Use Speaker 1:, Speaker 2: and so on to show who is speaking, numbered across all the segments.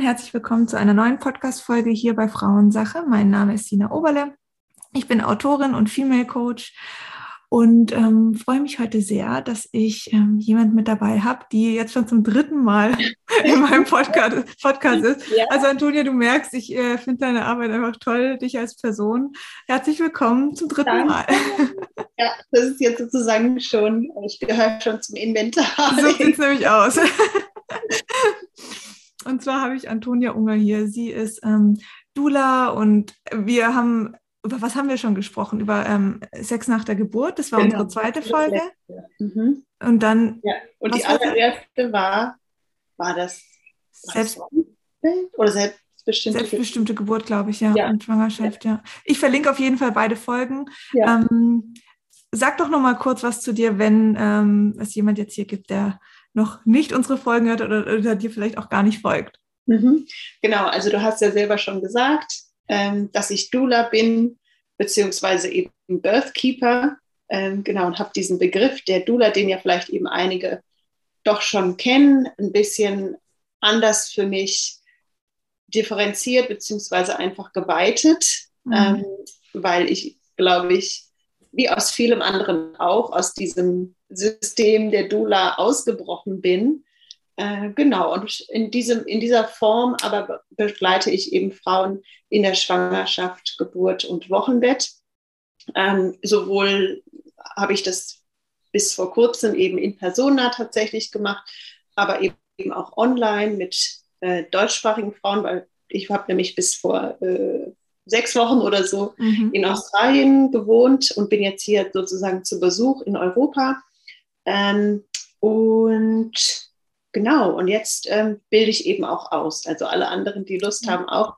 Speaker 1: Und herzlich willkommen zu einer neuen Podcast-Folge hier bei Frauensache. Mein Name ist Sina Oberle. Ich bin Autorin und Female Coach und ähm, freue mich heute sehr, dass ich ähm, jemand mit dabei habe, die jetzt schon zum dritten Mal in meinem Podcast, Podcast ist. Ja. Also Antonia, du merkst, ich äh, finde deine Arbeit einfach toll, dich als Person. Herzlich willkommen zum dritten Danke. Mal.
Speaker 2: Ja, das ist jetzt sozusagen schon, ich gehöre schon zum Inventar.
Speaker 1: So sieht es nämlich aus. Und zwar habe ich Antonia Unger hier. Sie ist ähm, Dula und wir haben über was haben wir schon gesprochen? Über ähm, Sex nach der Geburt. Das war genau. unsere zweite Folge. Mhm. Und dann.
Speaker 2: Ja, und die allererste war, war das
Speaker 1: Selbst, oder selbstbestimmte, selbstbestimmte Geburt, glaube ich, ja. ja. Und Schwangerschaft, ja. ja. Ich verlinke auf jeden Fall beide Folgen. Ja. Ähm, sag doch noch mal kurz was zu dir, wenn ähm, es jemand jetzt hier gibt, der noch nicht unsere Folgen hört oder, oder dir vielleicht auch gar nicht folgt.
Speaker 2: Mhm. Genau, also du hast ja selber schon gesagt, ähm, dass ich Dula bin, beziehungsweise eben Birthkeeper. Ähm, genau, und habe diesen Begriff der Dula, den ja vielleicht eben einige doch schon kennen, ein bisschen anders für mich differenziert, beziehungsweise einfach geweitet, mhm. ähm, weil ich, glaube ich, wie aus vielem anderen auch, aus diesem System der Dula ausgebrochen bin äh, genau, und in, diesem, in dieser Form aber begleite ich eben Frauen in der Schwangerschaft, Geburt und Wochenbett. Ähm, sowohl habe ich das bis vor kurzem eben in Persona tatsächlich gemacht, aber eben auch online mit äh, deutschsprachigen Frauen, weil ich habe nämlich bis vor äh, sechs Wochen oder so mhm. in Australien gewohnt und bin jetzt hier sozusagen zu Besuch in Europa. Ähm, und Genau, und jetzt ähm, bilde ich eben auch aus. Also alle anderen, die Lust haben, auch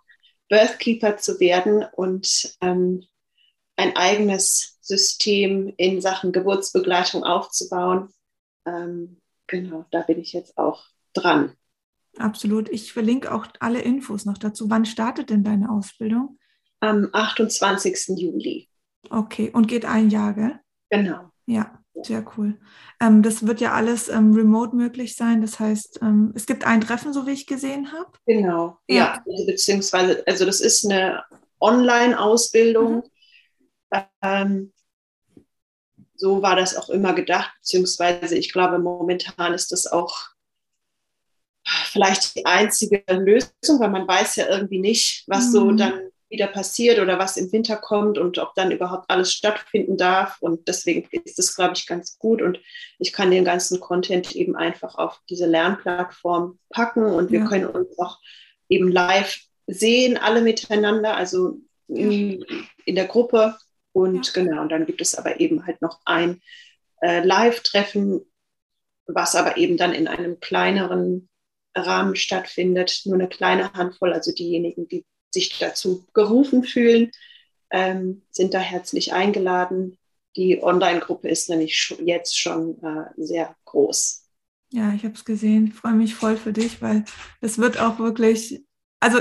Speaker 2: Birthkeeper zu werden und ähm, ein eigenes System in Sachen Geburtsbegleitung aufzubauen. Ähm, genau, da bin ich jetzt auch dran.
Speaker 1: Absolut. Ich verlinke auch alle Infos noch dazu. Wann startet denn deine Ausbildung?
Speaker 2: Am 28. Juli.
Speaker 1: Okay, und geht ein Jahr, gell?
Speaker 2: Genau.
Speaker 1: Ja. Sehr cool. Ähm, das wird ja alles ähm, remote möglich sein. Das heißt, ähm, es gibt ein Treffen, so wie ich gesehen habe.
Speaker 2: Genau, ja. ja. Also, beziehungsweise, also das ist eine Online-Ausbildung. Mhm. so war das auch immer gedacht, beziehungsweise ich glaube, momentan ist das auch vielleicht die einzige Lösung, weil man weiß ja irgendwie nicht, was mhm. so dann wieder passiert oder was im Winter kommt und ob dann überhaupt alles stattfinden darf. Und deswegen ist das, glaube ich, ganz gut. Und ich kann den ganzen Content eben einfach auf diese Lernplattform packen und wir ja. können uns auch eben live sehen, alle miteinander, also in, in der Gruppe. Und ja. genau, und dann gibt es aber eben halt noch ein äh, Live-Treffen, was aber eben dann in einem kleineren Rahmen stattfindet, nur eine kleine Handvoll, also diejenigen, die sich dazu gerufen fühlen, ähm, sind da herzlich eingeladen. Die Online-Gruppe ist nämlich jetzt schon äh, sehr groß.
Speaker 1: Ja, ich habe es gesehen. Ich freue mich voll für dich, weil es wird auch wirklich, also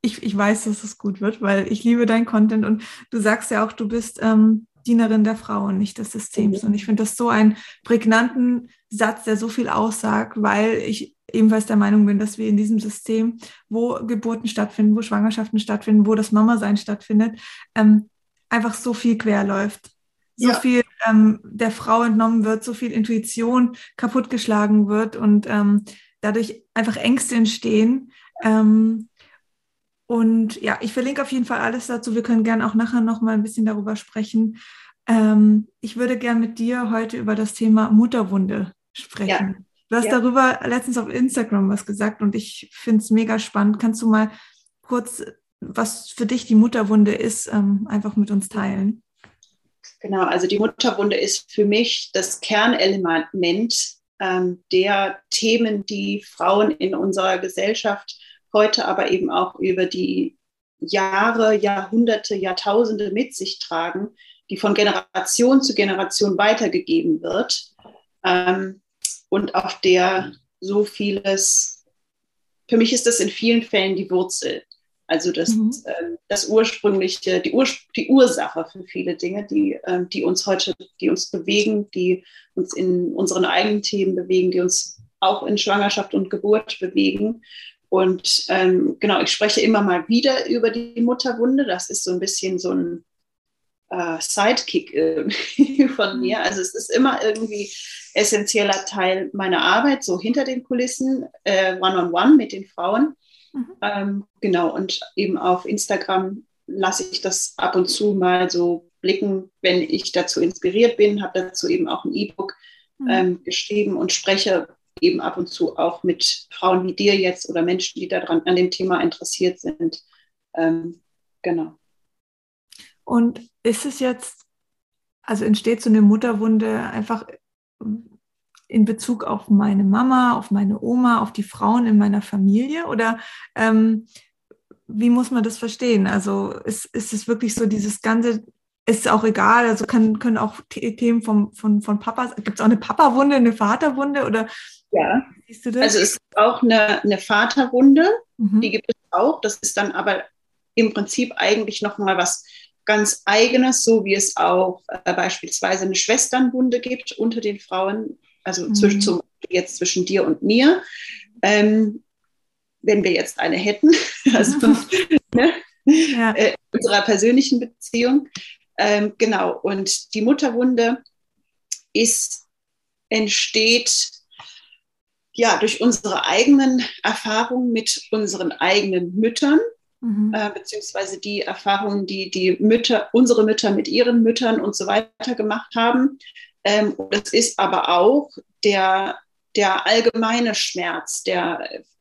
Speaker 1: ich, ich weiß, dass es gut wird, weil ich liebe dein Content und du sagst ja auch, du bist ähm, Dienerin der Frauen, nicht des Systems. Mhm. Und ich finde das so einen prägnanten Satz, der so viel aussagt, weil ich ebenfalls der Meinung bin, dass wir in diesem System, wo Geburten stattfinden, wo Schwangerschaften stattfinden, wo das Mama-Sein stattfindet, ähm, einfach so viel quer läuft. So ja. viel ähm, der Frau entnommen wird, so viel Intuition kaputtgeschlagen wird und ähm, dadurch einfach Ängste entstehen. Ähm, und ja, ich verlinke auf jeden Fall alles dazu. Wir können gerne auch nachher noch mal ein bisschen darüber sprechen. Ähm, ich würde gerne mit dir heute über das Thema Mutterwunde sprechen. Du hast ja. darüber letztens auf Instagram was gesagt und ich finde es mega spannend. Kannst du mal kurz, was für dich die Mutterwunde ist, ähm, einfach mit uns teilen?
Speaker 2: Genau, also die Mutterwunde ist für mich das Kernelement ähm, der Themen, die Frauen in unserer Gesellschaft heute, aber eben auch über die Jahre, Jahrhunderte, Jahrtausende mit sich tragen, die von Generation zu Generation weitergegeben wird. Ähm, und auf der so vieles, für mich ist das in vielen Fällen die Wurzel. Also das, mhm. äh, das ursprüngliche, die, Ur, die Ursache für viele Dinge, die, äh, die uns heute, die uns bewegen, die uns in unseren eigenen Themen bewegen, die uns auch in Schwangerschaft und Geburt bewegen. Und ähm, genau, ich spreche immer mal wieder über die Mutterwunde. Das ist so ein bisschen so ein äh, Sidekick von mir. Also es ist immer irgendwie essentieller Teil meiner Arbeit, so hinter den Kulissen, äh, one-on-one -on -one mit den Frauen. Mhm. Ähm, genau, und eben auf Instagram lasse ich das ab und zu mal so blicken, wenn ich dazu inspiriert bin, habe dazu eben auch ein E-Book mhm. ähm, geschrieben und spreche eben ab und zu auch mit Frauen wie dir jetzt oder Menschen, die daran an dem Thema interessiert sind. Ähm, genau.
Speaker 1: Und ist es jetzt, also entsteht so eine Mutterwunde einfach in Bezug auf meine Mama, auf meine Oma, auf die Frauen in meiner Familie? Oder ähm, wie muss man das verstehen? Also ist, ist es wirklich so dieses ganze, ist auch egal, also kann, können auch Themen vom, von, von Papas, gibt es auch eine Papa-Wunde, eine Vaterwunde oder
Speaker 2: ja, siehst du das? Also es gibt auch eine, eine Vaterwunde, mhm. die gibt es auch, das ist dann aber im Prinzip eigentlich nochmal was ganz eigenes, so wie es auch äh, beispielsweise eine Schwesternwunde gibt unter den Frauen, also mhm. zwischen, zum, jetzt zwischen dir und mir. Ähm, wenn wir jetzt eine hätten, also ne, ja. äh, unserer persönlichen Beziehung. Ähm, genau, und die Mutterwunde ist, entsteht ja durch unsere eigenen Erfahrungen mit unseren eigenen Müttern, mhm. äh, beziehungsweise die Erfahrungen, die die Mütter, unsere Mütter mit ihren Müttern und so weiter gemacht haben. Ähm, es ist aber auch der, der allgemeine Schmerz, der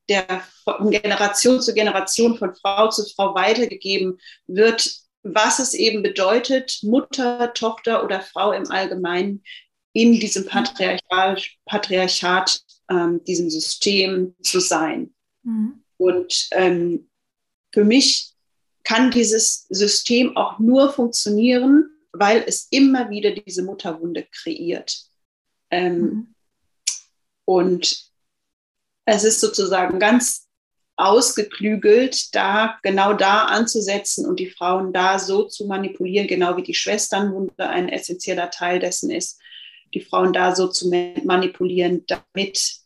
Speaker 2: der von Generation zu Generation, von Frau zu Frau weitergegeben wird, was es eben bedeutet, Mutter, Tochter oder Frau im Allgemeinen in diesem Patriarchat, Patriarchat ähm, diesem System zu sein. Mhm. Und ähm, für mich kann dieses System auch nur funktionieren, weil es immer wieder diese Mutterwunde kreiert. Ähm, mhm. Und es ist sozusagen ganz ausgeklügelt, da genau da anzusetzen und die Frauen da so zu manipulieren, genau wie die Schwesternwunde ein essentieller Teil dessen ist, die Frauen da so zu manipulieren, damit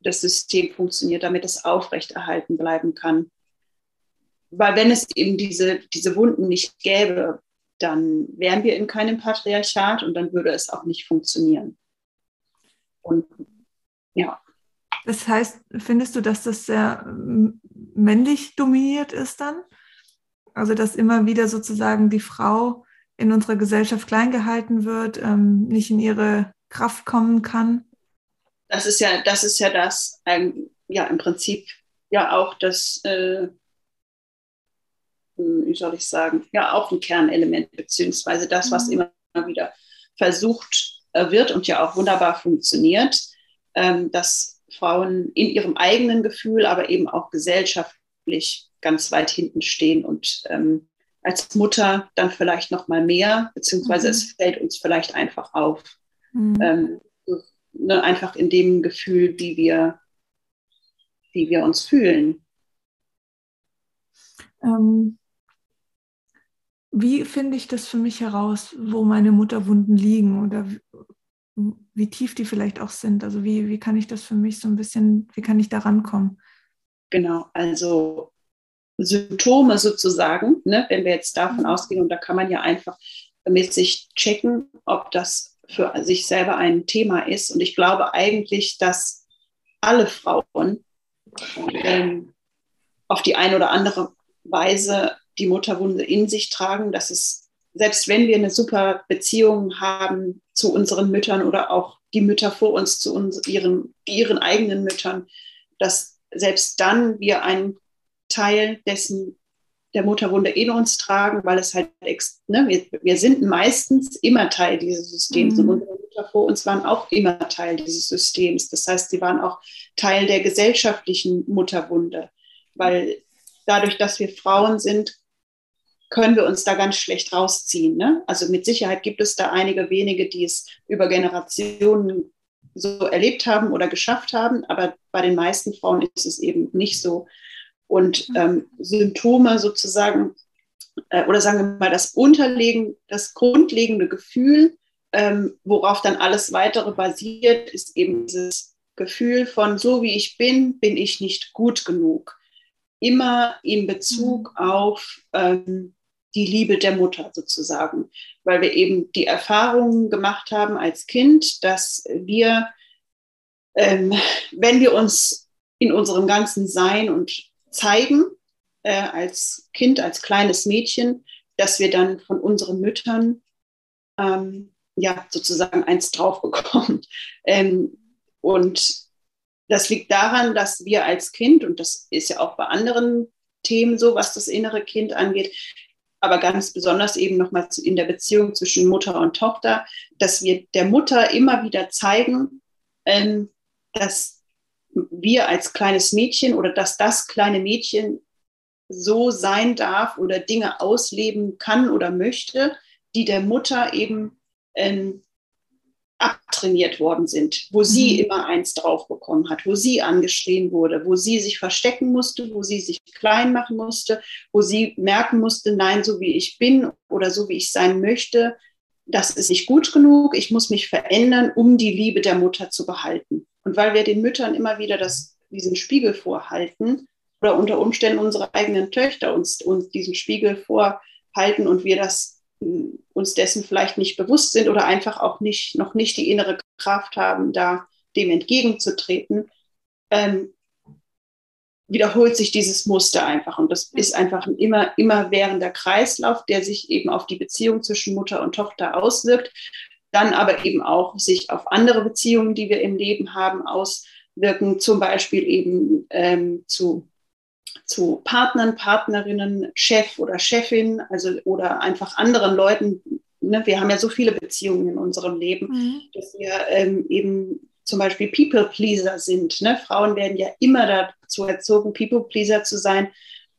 Speaker 2: das System funktioniert, damit es aufrechterhalten bleiben kann. Weil wenn es eben diese, diese Wunden nicht gäbe, dann wären wir in keinem Patriarchat und dann würde es auch nicht funktionieren. Und ja.
Speaker 1: Das heißt, findest du, dass das sehr männlich dominiert ist dann? Also, dass immer wieder sozusagen die Frau in unserer Gesellschaft klein gehalten wird, ähm, nicht in ihre Kraft kommen kann?
Speaker 2: Das ist ja, das ist ja das, ähm, ja, im Prinzip ja auch das, äh, wie soll ich sagen, ja, auch ein Kernelement, beziehungsweise das, was mhm. immer wieder versucht äh, wird und ja auch wunderbar funktioniert, ähm, dass Frauen in ihrem eigenen Gefühl, aber eben auch gesellschaftlich ganz weit hinten stehen und ähm, als Mutter dann vielleicht noch mal mehr, beziehungsweise mhm. es fällt uns vielleicht einfach auf. Mhm. Ähm, ne, einfach in dem Gefühl, wie wir, wie wir uns fühlen.
Speaker 1: Ähm, wie finde ich das für mich heraus, wo meine Mutterwunden liegen oder wie tief die vielleicht auch sind. Also wie, wie kann ich das für mich so ein bisschen, wie kann ich da rankommen?
Speaker 2: Genau, also Symptome sozusagen, ne, wenn wir jetzt davon mhm. ausgehen, und da kann man ja einfach mit sich checken, ob das für sich selber ein Thema ist. Und ich glaube eigentlich, dass alle Frauen ähm, auf die eine oder andere Weise die Mutterwunde in sich tragen, dass es selbst wenn wir eine super Beziehung haben zu unseren Müttern oder auch die Mütter vor uns zu uns, ihren, ihren eigenen Müttern, dass selbst dann wir einen Teil dessen der Mutterwunde in uns tragen, weil es halt, ne, wir, wir sind meistens immer Teil dieses Systems mhm. und unsere Mütter vor uns waren auch immer Teil dieses Systems. Das heißt, sie waren auch Teil der gesellschaftlichen Mutterwunde, weil dadurch, dass wir Frauen sind, können wir uns da ganz schlecht rausziehen. Ne? Also mit Sicherheit gibt es da einige wenige, die es über Generationen so erlebt haben oder geschafft haben, aber bei den meisten Frauen ist es eben nicht so. Und ähm, Symptome sozusagen, äh, oder sagen wir mal, das Unterlegen, das grundlegende Gefühl, ähm, worauf dann alles weitere basiert, ist eben dieses Gefühl von, so wie ich bin, bin ich nicht gut genug. immer in Bezug mhm. auf ähm, die Liebe der Mutter sozusagen, weil wir eben die Erfahrung gemacht haben als Kind, dass wir, ähm, wenn wir uns in unserem ganzen Sein und zeigen, äh, als Kind, als kleines Mädchen, dass wir dann von unseren Müttern ähm, ja sozusagen eins drauf bekommen. Ähm, und das liegt daran, dass wir als Kind, und das ist ja auch bei anderen Themen so, was das innere Kind angeht, aber ganz besonders eben nochmal in der Beziehung zwischen Mutter und Tochter, dass wir der Mutter immer wieder zeigen, ähm, dass wir als kleines Mädchen oder dass das kleine Mädchen so sein darf oder Dinge ausleben kann oder möchte, die der Mutter eben ähm, abtrainiert worden sind, wo sie mhm. immer eins drauf bekommen hat, wo sie angeschrien wurde, wo sie sich verstecken musste, wo sie sich klein machen musste, wo sie merken musste, nein, so wie ich bin oder so wie ich sein möchte, das ist nicht gut genug, ich muss mich verändern, um die Liebe der Mutter zu behalten. Und weil wir den Müttern immer wieder das, diesen Spiegel vorhalten oder unter Umständen unsere eigenen Töchter uns, uns diesen Spiegel vorhalten und wir das uns dessen vielleicht nicht bewusst sind oder einfach auch nicht, noch nicht die innere Kraft haben, da dem entgegenzutreten, ähm, wiederholt sich dieses Muster einfach. Und das ist einfach ein immer, immer währender Kreislauf, der sich eben auf die Beziehung zwischen Mutter und Tochter auswirkt, dann aber eben auch sich auf andere Beziehungen, die wir im Leben haben, auswirken, zum Beispiel eben ähm, zu zu Partnern, Partnerinnen, Chef oder Chefin, also oder einfach anderen Leuten. Ne? Wir haben ja so viele Beziehungen in unserem Leben, mhm. dass wir ähm, eben zum Beispiel People-Pleaser sind. Ne? Frauen werden ja immer dazu erzogen, People-Pleaser zu sein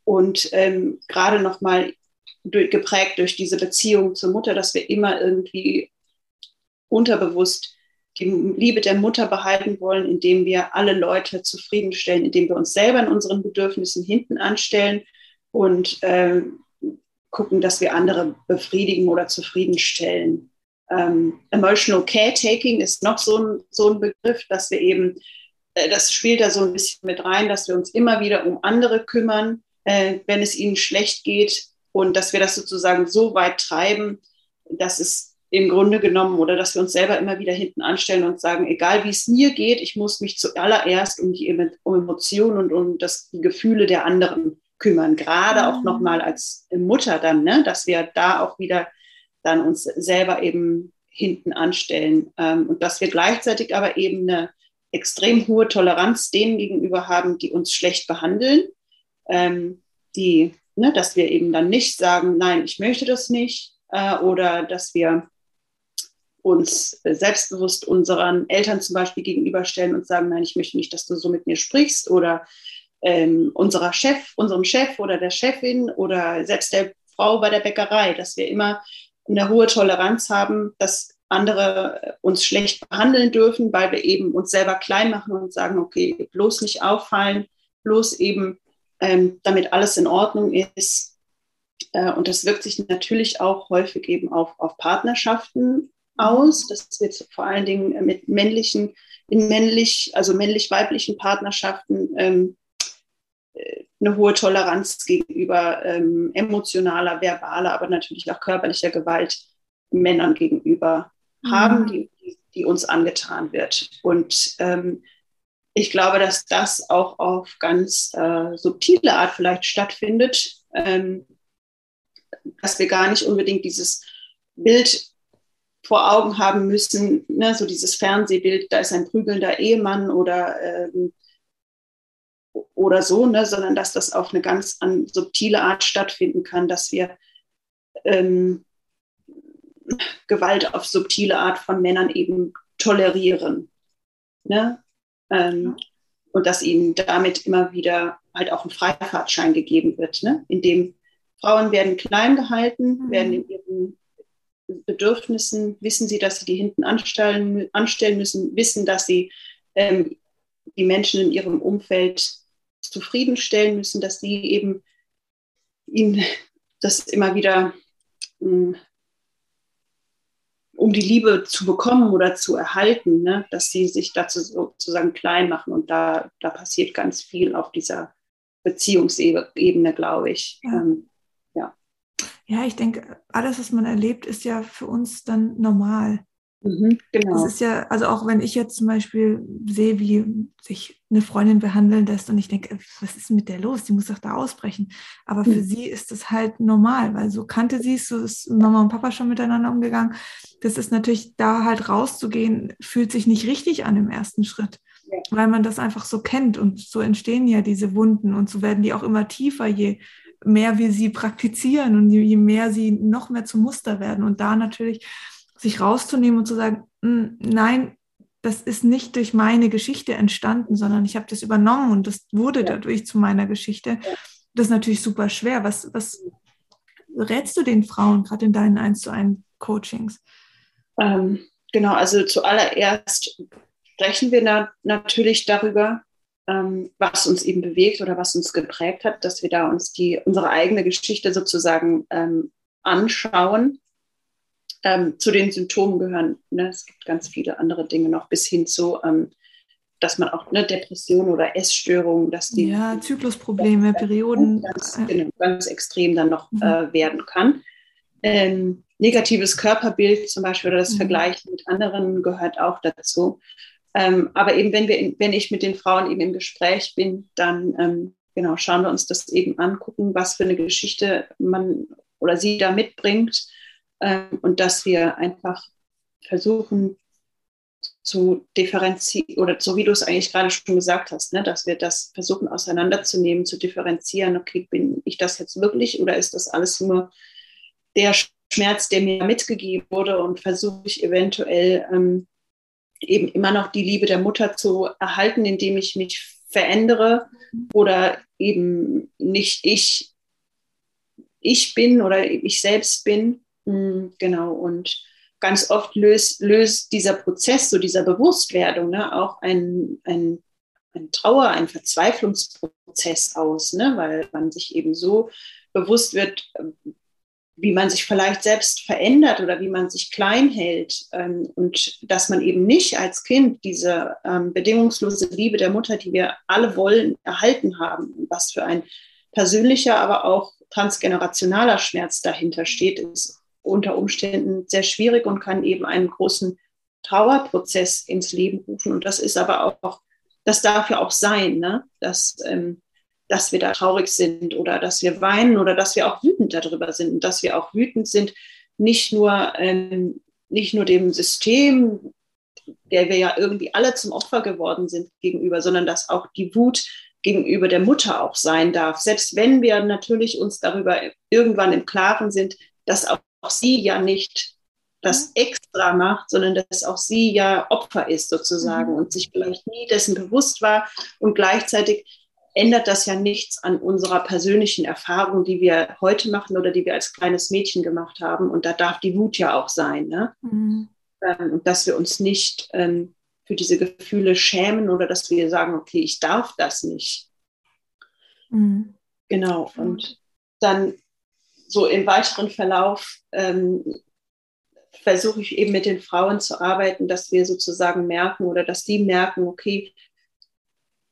Speaker 2: und ähm, gerade nochmal geprägt durch diese Beziehung zur Mutter, dass wir immer irgendwie unterbewusst die Liebe der Mutter behalten wollen, indem wir alle Leute zufriedenstellen, indem wir uns selber in unseren Bedürfnissen hinten anstellen und äh, gucken, dass wir andere befriedigen oder zufriedenstellen. Ähm, emotional Caretaking ist noch so ein, so ein Begriff, dass wir eben, äh, das spielt da so ein bisschen mit rein, dass wir uns immer wieder um andere kümmern, äh, wenn es ihnen schlecht geht und dass wir das sozusagen so weit treiben, dass es im Grunde genommen oder dass wir uns selber immer wieder hinten anstellen und sagen, egal wie es mir geht, ich muss mich zuallererst um die Emotionen und um das, die Gefühle der anderen kümmern. Gerade mhm. auch nochmal als Mutter dann, ne? dass wir da auch wieder dann uns selber eben hinten anstellen ähm, und dass wir gleichzeitig aber eben eine extrem hohe Toleranz denen gegenüber haben, die uns schlecht behandeln, ähm, die, ne, dass wir eben dann nicht sagen, nein, ich möchte das nicht, äh, oder dass wir uns selbstbewusst unseren Eltern zum Beispiel gegenüberstellen und sagen, nein, ich möchte nicht, dass du so mit mir sprichst oder ähm, unserer Chef, unserem Chef oder der Chefin oder selbst der Frau bei der Bäckerei, dass wir immer eine hohe Toleranz haben, dass andere uns schlecht behandeln dürfen, weil wir eben uns selber klein machen und sagen, okay, bloß nicht auffallen, bloß eben, ähm, damit alles in Ordnung ist. Äh, und das wirkt sich natürlich auch häufig eben auf, auf Partnerschaften aus. Das wird vor allen Dingen mit männlichen, in männlich, also männlich-weiblichen Partnerschaften ähm, äh, eine hohe Toleranz gegenüber ähm, emotionaler, verbaler, aber natürlich auch körperlicher Gewalt Männern gegenüber mhm. haben, die, die, uns angetan wird. Und ähm, ich glaube, dass das auch auf ganz äh, subtile Art vielleicht stattfindet, ähm, dass wir gar nicht unbedingt dieses Bild vor Augen haben müssen, ne, so dieses Fernsehbild, da ist ein prügelnder Ehemann oder, ähm, oder so, ne, sondern dass das auf eine ganz an, subtile Art stattfinden kann, dass wir ähm, Gewalt auf subtile Art von Männern eben tolerieren. Ne? Ähm, und dass ihnen damit immer wieder halt auch ein Freifahrtschein gegeben wird, ne? in dem Frauen werden klein gehalten, mhm. werden in ihren Bedürfnissen, wissen sie, dass sie die hinten anstellen, anstellen müssen, wissen, dass sie ähm, die Menschen in ihrem Umfeld zufriedenstellen müssen, dass sie eben ihnen das immer wieder ähm, um die Liebe zu bekommen oder zu erhalten, ne, dass sie sich dazu sozusagen klein machen und da, da passiert ganz viel auf dieser Beziehungsebene, glaube ich. Ja. Ähm,
Speaker 1: ja. ich denke, alles, was man erlebt, ist ja für uns dann normal. Mhm, genau. Das ist ja, also auch wenn ich jetzt zum Beispiel sehe, wie sich eine Freundin behandeln lässt und ich denke, was ist mit der los? Die muss doch da ausbrechen. Aber mhm. für sie ist es halt normal, weil so kannte sie es, so ist Mama und Papa schon miteinander umgegangen. Das ist natürlich, da halt rauszugehen, fühlt sich nicht richtig an im ersten Schritt, ja. weil man das einfach so kennt und so entstehen ja diese Wunden und so werden die auch immer tiefer, je mehr wir sie praktizieren und je mehr sie noch mehr zum Muster werden. Und da natürlich sich rauszunehmen und zu sagen, hm, nein, das ist nicht durch meine Geschichte entstanden, sondern ich habe das übernommen und das wurde dadurch zu meiner Geschichte. Das ist natürlich super schwer. Was, was rätst du den Frauen gerade in deinen 1 zu 1 Coachings?
Speaker 2: Ähm, genau, also zuallererst sprechen wir na natürlich darüber, ähm, was uns eben bewegt oder was uns geprägt hat, dass wir da uns die, unsere eigene Geschichte sozusagen ähm, anschauen ähm, zu den Symptomen gehören, ne, es gibt ganz viele andere Dinge noch, bis hin zu, ähm, dass man auch eine Depression oder Essstörungen, dass die.
Speaker 1: Ja, Zyklusprobleme, Perioden.
Speaker 2: Ganz, genau, ganz extrem dann noch mhm. äh, werden kann. Ähm, negatives Körperbild zum Beispiel oder das mhm. Vergleichen mit anderen gehört auch dazu. Ähm, aber eben, wenn, wir in, wenn ich mit den Frauen eben im Gespräch bin, dann ähm, genau, schauen wir uns das eben an, gucken, was für eine Geschichte man oder sie da mitbringt ähm, und dass wir einfach versuchen zu differenzieren, oder so wie du es eigentlich gerade schon gesagt hast, ne, dass wir das versuchen auseinanderzunehmen, zu differenzieren, okay, bin ich das jetzt wirklich oder ist das alles nur der Schmerz, der mir mitgegeben wurde und versuche ich eventuell ähm, eben immer noch die Liebe der Mutter zu erhalten, indem ich mich verändere oder eben nicht ich, ich bin oder ich selbst bin, Mm, genau, und ganz oft löst, löst dieser Prozess, so dieser Bewusstwerdung, ne, auch ein, ein, ein Trauer, ein Verzweiflungsprozess aus, ne, weil man sich eben so bewusst wird, wie man sich vielleicht selbst verändert oder wie man sich klein hält ähm, und dass man eben nicht als Kind diese ähm, bedingungslose Liebe der Mutter, die wir alle wollen, erhalten haben. Was für ein persönlicher, aber auch transgenerationaler Schmerz dahinter steht, ist unter Umständen sehr schwierig und kann eben einen großen Trauerprozess ins Leben rufen. Und das ist aber auch, das darf ja auch sein, ne? dass, ähm, dass wir da traurig sind oder dass wir weinen oder dass wir auch wütend darüber sind und dass wir auch wütend sind, nicht nur, ähm, nicht nur dem System, der wir ja irgendwie alle zum Opfer geworden sind gegenüber, sondern dass auch die Wut gegenüber der Mutter auch sein darf. Selbst wenn wir natürlich uns darüber irgendwann im Klaren sind, dass auch sie ja nicht das extra macht, sondern dass auch sie ja Opfer ist sozusagen mhm. und sich vielleicht nie dessen bewusst war. Und gleichzeitig ändert das ja nichts an unserer persönlichen Erfahrung, die wir heute machen oder die wir als kleines Mädchen gemacht haben. Und da darf die Wut ja auch sein. Ne? Mhm. Ähm, und dass wir uns nicht ähm, für diese Gefühle schämen oder dass wir sagen, okay, ich darf das nicht. Mhm. Genau. Und dann so im weiteren Verlauf ähm, versuche ich eben mit den Frauen zu arbeiten, dass wir sozusagen merken oder dass die merken, okay,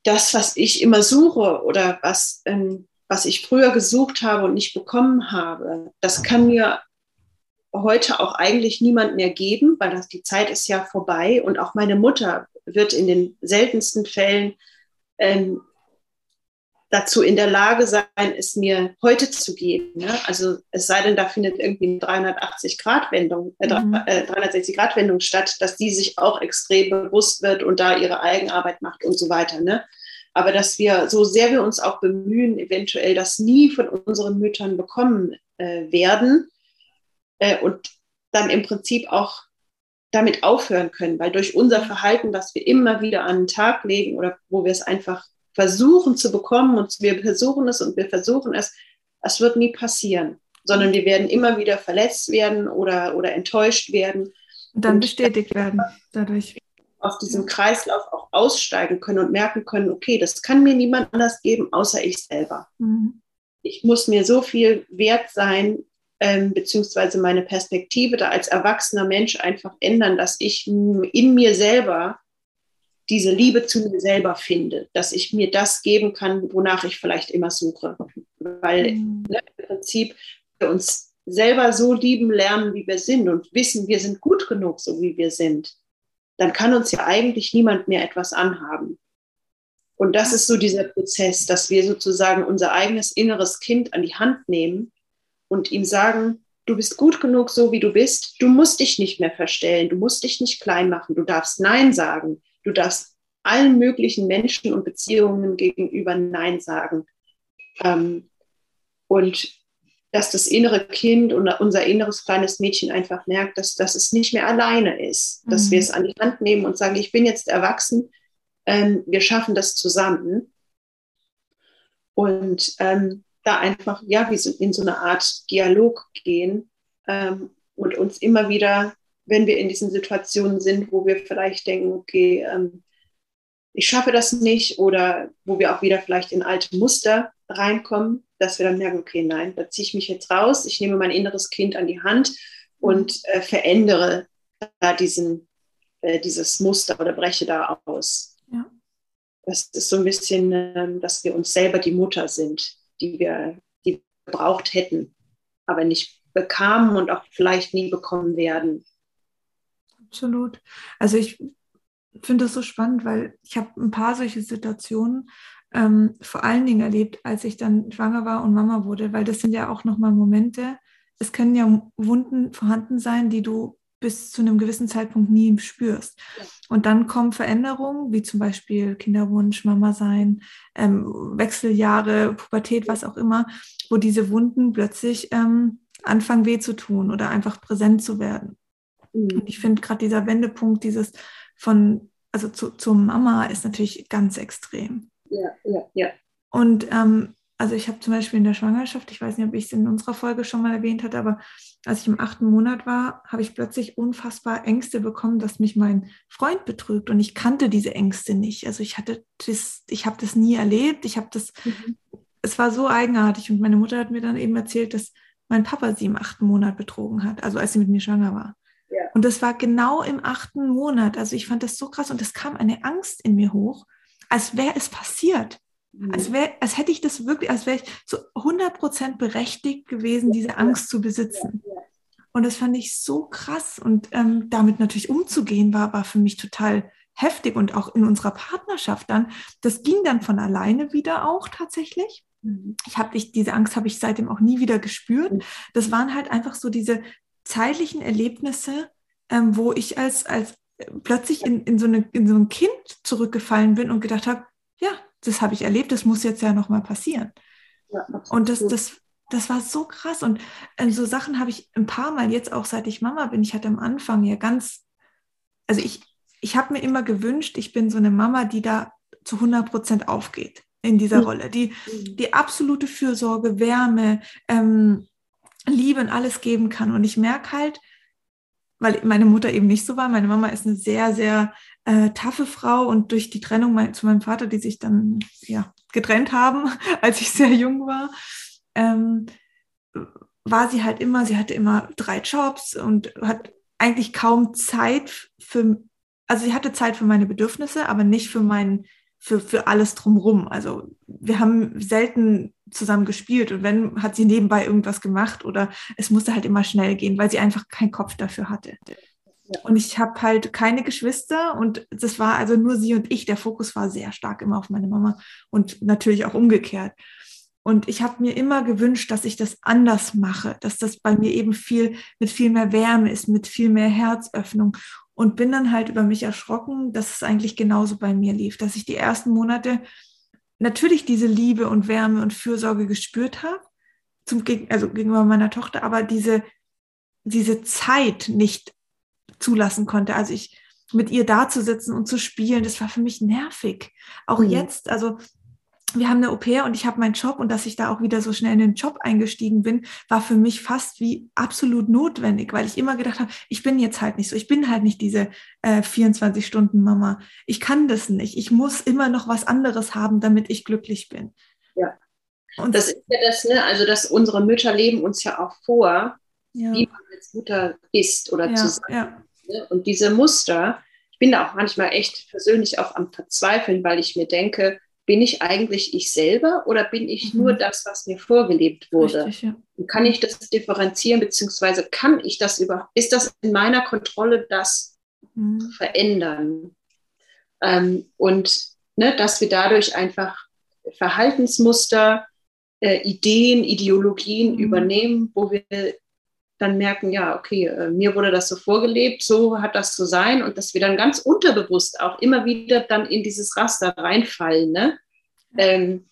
Speaker 2: das, was ich immer suche oder was, ähm, was ich früher gesucht habe und nicht bekommen habe, das kann mir heute auch eigentlich niemand mehr geben, weil das, die Zeit ist ja vorbei und auch meine Mutter wird in den seltensten Fällen ähm, dazu in der Lage sein, es mir heute zu geben. Ne? Also es sei denn, da findet irgendwie eine 380-Grad-Wendung, äh, mhm. äh, 360-Grad-Wendung statt, dass die sich auch extrem bewusst wird und da ihre Eigenarbeit macht und so weiter. Ne? Aber dass wir, so sehr wir uns auch bemühen, eventuell das nie von unseren Müttern bekommen äh, werden äh, und dann im Prinzip auch damit aufhören können, weil durch unser Verhalten, das wir immer wieder an den Tag legen oder wo wir es einfach versuchen zu bekommen und wir versuchen es und wir versuchen es, es wird nie passieren, sondern wir werden immer wieder verletzt werden oder, oder enttäuscht werden.
Speaker 1: Und dann und bestätigt werden dadurch.
Speaker 2: Aus diesem Kreislauf auch aussteigen können und merken können, okay, das kann mir niemand anders geben, außer ich selber. Mhm. Ich muss mir so viel wert sein, ähm, beziehungsweise meine Perspektive da als erwachsener Mensch einfach ändern, dass ich in mir selber diese Liebe zu mir selber finde, dass ich mir das geben kann, wonach ich vielleicht immer suche. Weil mhm. ne, im Prinzip wir uns selber so lieben lernen, wie wir sind und wissen, wir sind gut genug, so wie wir sind, dann kann uns ja eigentlich niemand mehr etwas anhaben. Und das ist so dieser Prozess, dass wir sozusagen unser eigenes inneres Kind an die Hand nehmen und ihm sagen, du bist gut genug, so wie du bist, du musst dich nicht mehr verstellen, du musst dich nicht klein machen, du darfst Nein sagen, du darfst allen möglichen Menschen und Beziehungen gegenüber Nein sagen. Ähm, und dass das innere Kind und unser inneres kleines Mädchen einfach merkt, dass, dass es nicht mehr alleine ist, dass mhm. wir es an die Hand nehmen und sagen, ich bin jetzt erwachsen, ähm, wir schaffen das zusammen. Und ähm, da einfach, ja, wie so, in so eine Art Dialog gehen ähm, und uns immer wieder, wenn wir in diesen Situationen sind, wo wir vielleicht denken, okay, ähm, ich schaffe das nicht oder wo wir auch wieder vielleicht in alte Muster reinkommen, dass wir dann merken, okay, nein, da ziehe ich mich jetzt raus, ich nehme mein inneres Kind an die Hand und äh, verändere da diesen, äh, dieses Muster oder breche da aus. Ja. Das ist so ein bisschen, äh, dass wir uns selber die Mutter sind, die wir, die wir gebraucht hätten, aber nicht bekamen und auch vielleicht nie bekommen werden.
Speaker 1: Absolut. Also ich finde das so spannend, weil ich habe ein paar solche Situationen ähm, vor allen Dingen erlebt, als ich dann schwanger war und Mama wurde, weil das sind ja auch nochmal Momente, es können ja Wunden vorhanden sein, die du bis zu einem gewissen Zeitpunkt nie spürst. Und dann kommen Veränderungen, wie zum Beispiel Kinderwunsch, Mama sein, ähm, Wechseljahre, Pubertät, was auch immer, wo diese Wunden plötzlich ähm, anfangen weh zu tun oder einfach präsent zu werden. Mhm. Und ich finde gerade dieser Wendepunkt, dieses von, also zu, zur Mama ist natürlich ganz extrem.
Speaker 2: Ja, ja, ja.
Speaker 1: Und ähm, also ich habe zum Beispiel in der Schwangerschaft, ich weiß nicht, ob ich es in unserer Folge schon mal erwähnt hatte, aber als ich im achten Monat war, habe ich plötzlich unfassbar Ängste bekommen, dass mich mein Freund betrügt. Und ich kannte diese Ängste nicht. Also ich hatte das, ich habe das nie erlebt. Ich habe das, mhm. es war so eigenartig. Und meine Mutter hat mir dann eben erzählt, dass mein Papa sie im achten Monat betrogen hat, also als sie mit mir schwanger war. Und das war genau im achten Monat. Also ich fand das so krass und es kam eine Angst in mir hoch, als wäre es passiert. Als, wär, als hätte ich das wirklich, als wäre ich zu 100 Prozent berechtigt gewesen, diese Angst zu besitzen. Und das fand ich so krass. Und ähm, damit natürlich umzugehen, war, war für mich total heftig. Und auch in unserer Partnerschaft dann, das ging dann von alleine wieder auch tatsächlich. Mhm. Ich habe diese Angst habe ich seitdem auch nie wieder gespürt. Mhm. Das waren halt einfach so diese zeitlichen Erlebnisse, ähm, wo ich als, als äh, plötzlich in, in, so eine, in so ein Kind zurückgefallen bin und gedacht habe, ja, das habe ich erlebt, das muss jetzt ja nochmal passieren. Ja, und das, das, das war so krass. Und äh, so Sachen habe ich ein paar Mal jetzt auch, seit ich Mama bin. Ich hatte am Anfang ja ganz, also ich, ich habe mir immer gewünscht, ich bin so eine Mama, die da zu 100 Prozent aufgeht in dieser mhm. Rolle, die, mhm. die absolute Fürsorge, Wärme, ähm, Liebe und alles geben kann. Und ich merke halt, weil meine Mutter eben nicht so war. Meine Mama ist eine sehr, sehr äh, taffe Frau und durch die Trennung mein, zu meinem Vater, die sich dann ja, getrennt haben, als ich sehr jung war, ähm, war sie halt immer, sie hatte immer drei Jobs und hat eigentlich kaum Zeit für, also sie hatte Zeit für meine Bedürfnisse, aber nicht für mein, für, für alles drumrum. Also wir haben selten zusammen gespielt und wenn, hat sie nebenbei irgendwas gemacht oder es musste halt immer schnell gehen, weil sie einfach keinen Kopf dafür hatte. Und ich habe halt keine Geschwister und das war also nur sie und ich. Der Fokus war sehr stark immer auf meine Mama und natürlich auch umgekehrt. Und ich habe mir immer gewünscht, dass ich das anders mache, dass das bei mir eben viel mit viel mehr Wärme ist, mit viel mehr Herzöffnung. Und bin dann halt über mich erschrocken, dass es eigentlich genauso bei mir lief, dass ich die ersten Monate natürlich diese Liebe und Wärme und Fürsorge gespürt habe, zum, also gegenüber meiner Tochter, aber diese, diese Zeit nicht zulassen konnte. Also ich mit ihr da zu sitzen und zu spielen, das war für mich nervig. Auch mhm. jetzt, also wir haben eine Au-pair und ich habe meinen Job und dass ich da auch wieder so schnell in den Job eingestiegen bin, war für mich fast wie absolut notwendig, weil ich immer gedacht habe, ich bin jetzt halt nicht so, ich bin halt nicht diese äh, 24-Stunden-Mama. Ich kann das nicht. Ich muss immer noch was anderes haben, damit ich glücklich bin.
Speaker 2: Ja. Und das ist ja das, ne? Also, dass unsere Mütter leben uns ja auch vor, ja. wie man als Mutter ist oder ja, zu sein. Ja. Ne? Und diese Muster, ich bin da auch manchmal echt persönlich auch am Verzweifeln, weil ich mir denke, bin ich eigentlich ich selber oder bin ich mhm. nur das, was mir vorgelebt wurde? Richtig, ja. Und kann ich das differenzieren, beziehungsweise kann ich das über, ist das in meiner Kontrolle, das mhm. verändern? Ähm, und ne, dass wir dadurch einfach Verhaltensmuster, äh, Ideen, Ideologien mhm. übernehmen, wo wir dann merken, ja, okay, äh, mir wurde das so vorgelebt, so hat das zu sein und dass wir dann ganz unterbewusst auch immer wieder dann in dieses Raster reinfallen. Ne? Ähm,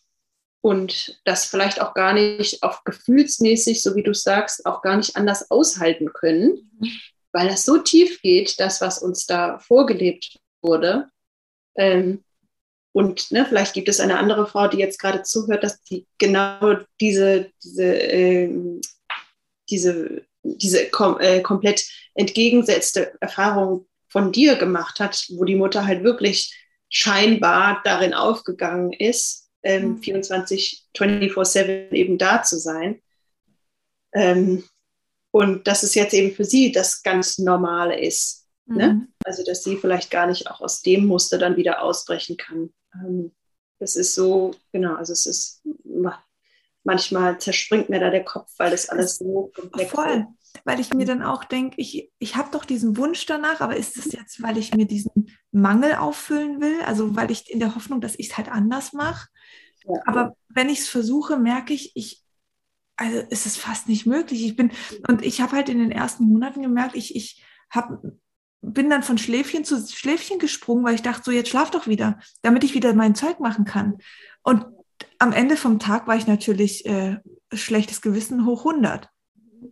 Speaker 2: und das vielleicht auch gar nicht auch gefühlsmäßig, so wie du sagst, auch gar nicht anders aushalten können, mhm. weil das so tief geht, das, was uns da vorgelebt wurde. Ähm, und ne, vielleicht gibt es eine andere Frau, die jetzt gerade zuhört, dass die genau diese, diese, äh, diese, diese kom äh, komplett entgegengesetzte Erfahrung von dir gemacht hat, wo die Mutter halt wirklich scheinbar darin aufgegangen ist, ähm, 24, mhm. 24-7 eben da zu sein. Ähm, und dass es jetzt eben für sie das ganz Normale ist. Ne? Mhm. Ne? Also, dass sie vielleicht gar nicht auch aus dem Muster dann wieder ausbrechen kann. Ähm, das ist so, genau, also es ist, manchmal zerspringt mir da der Kopf, weil das alles so komplex
Speaker 1: Voll. ist weil ich mir dann auch denke, ich, ich habe doch diesen Wunsch danach, aber ist es jetzt, weil ich mir diesen Mangel auffüllen will? Also weil ich in der Hoffnung, dass ich es halt anders mache? Ja. Aber wenn ich es versuche, merke ich, ich, also ist es fast nicht möglich. Ich bin, und ich habe halt in den ersten Monaten gemerkt, ich, ich habe bin dann von Schläfchen zu Schläfchen gesprungen, weil ich dachte, so jetzt schlaf doch wieder, damit ich wieder mein Zeug machen kann. Und am Ende vom Tag war ich natürlich äh, schlechtes Gewissen hoch 100.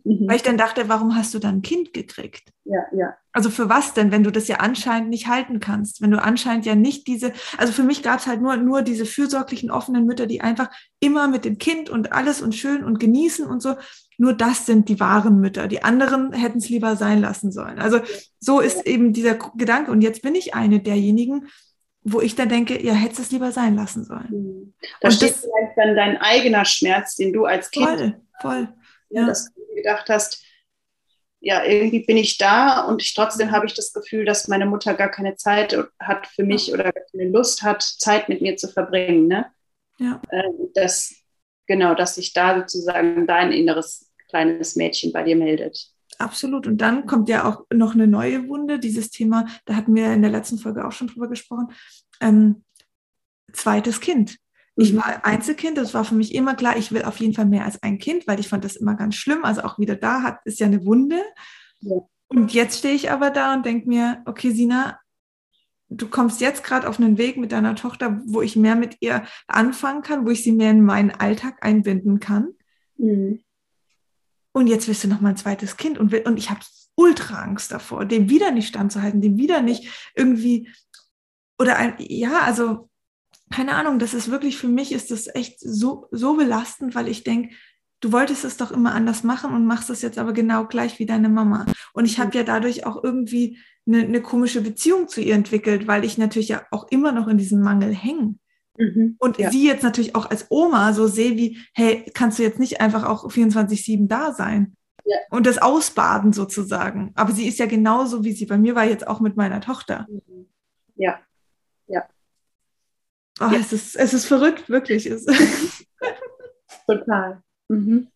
Speaker 1: Mhm. Weil ich dann dachte, warum hast du dann ein Kind gekriegt?
Speaker 2: Ja, ja.
Speaker 1: Also für was denn, wenn du das ja anscheinend nicht halten kannst? Wenn du anscheinend ja nicht diese, also für mich gab es halt nur, nur diese fürsorglichen, offenen Mütter, die einfach immer mit dem Kind und alles und schön und genießen und so. Nur das sind die wahren Mütter. Die anderen hätten es lieber sein lassen sollen. Also so ist eben dieser Gedanke. Und jetzt bin ich eine derjenigen, wo ich dann denke, ja, hättest es lieber sein lassen sollen.
Speaker 2: Mhm. Da und steht das, vielleicht dann dein eigener Schmerz, den du als Kind
Speaker 1: voll, voll.
Speaker 2: Ja. Dass du gedacht hast, ja, irgendwie bin ich da und ich, trotzdem habe ich das Gefühl, dass meine Mutter gar keine Zeit hat für mich oder keine Lust hat, Zeit mit mir zu verbringen. Ne?
Speaker 1: Ja.
Speaker 2: Ähm, das, genau, dass sich da sozusagen dein inneres kleines Mädchen bei dir meldet.
Speaker 1: Absolut. Und dann kommt ja auch noch eine neue Wunde, dieses Thema, da hatten wir in der letzten Folge auch schon drüber gesprochen, ähm, zweites Kind. Ich mhm. war Einzelkind, das war für mich immer klar, ich will auf jeden Fall mehr als ein Kind, weil ich fand das immer ganz schlimm. Also auch wieder da hat, ist ja eine Wunde. Ja. Und jetzt stehe ich aber da und denke mir, okay, Sina, du kommst jetzt gerade auf einen Weg mit deiner Tochter, wo ich mehr mit ihr anfangen kann, wo ich sie mehr in meinen Alltag einbinden kann. Mhm. Und jetzt willst du noch mal ein zweites Kind und, will, und ich habe ultra Angst davor, dem wieder nicht standzuhalten, dem wieder nicht irgendwie oder ein, ja, also keine Ahnung, das ist wirklich für mich ist das echt so, so belastend, weil ich denke, du wolltest es doch immer anders machen und machst es jetzt aber genau gleich wie deine Mama. Und ich habe ja dadurch auch irgendwie eine, eine, komische Beziehung zu ihr entwickelt, weil ich natürlich ja auch immer noch in diesem Mangel hänge. Mhm, und ja. sie jetzt natürlich auch als Oma so sehe wie, hey, kannst du jetzt nicht einfach auch 24-7 da sein? Ja. Und das ausbaden sozusagen. Aber sie ist ja genauso, wie sie bei mir war, jetzt auch mit meiner Tochter.
Speaker 2: Mhm. Ja, ja.
Speaker 1: Oh, ja. es, ist, es ist verrückt, wirklich.
Speaker 2: Total. Mhm.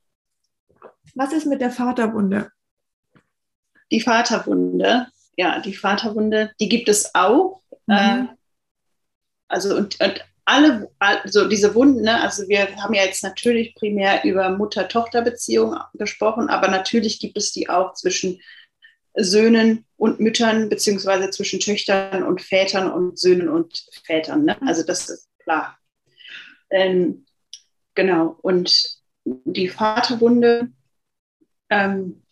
Speaker 1: Was ist mit der Vaterwunde?
Speaker 2: Die Vaterwunde, ja, die Vaterwunde, die gibt es auch. Mhm. Äh, also und, und alle, also diese Wunden, ne, also wir haben ja jetzt natürlich primär über Mutter-Tochter-Beziehungen gesprochen, aber natürlich gibt es die auch zwischen Söhnen und Müttern, beziehungsweise zwischen Töchtern und Vätern und Söhnen und Vätern. Ne? Also das ist klar. Ähm, genau, und die Vaterwunde, ähm,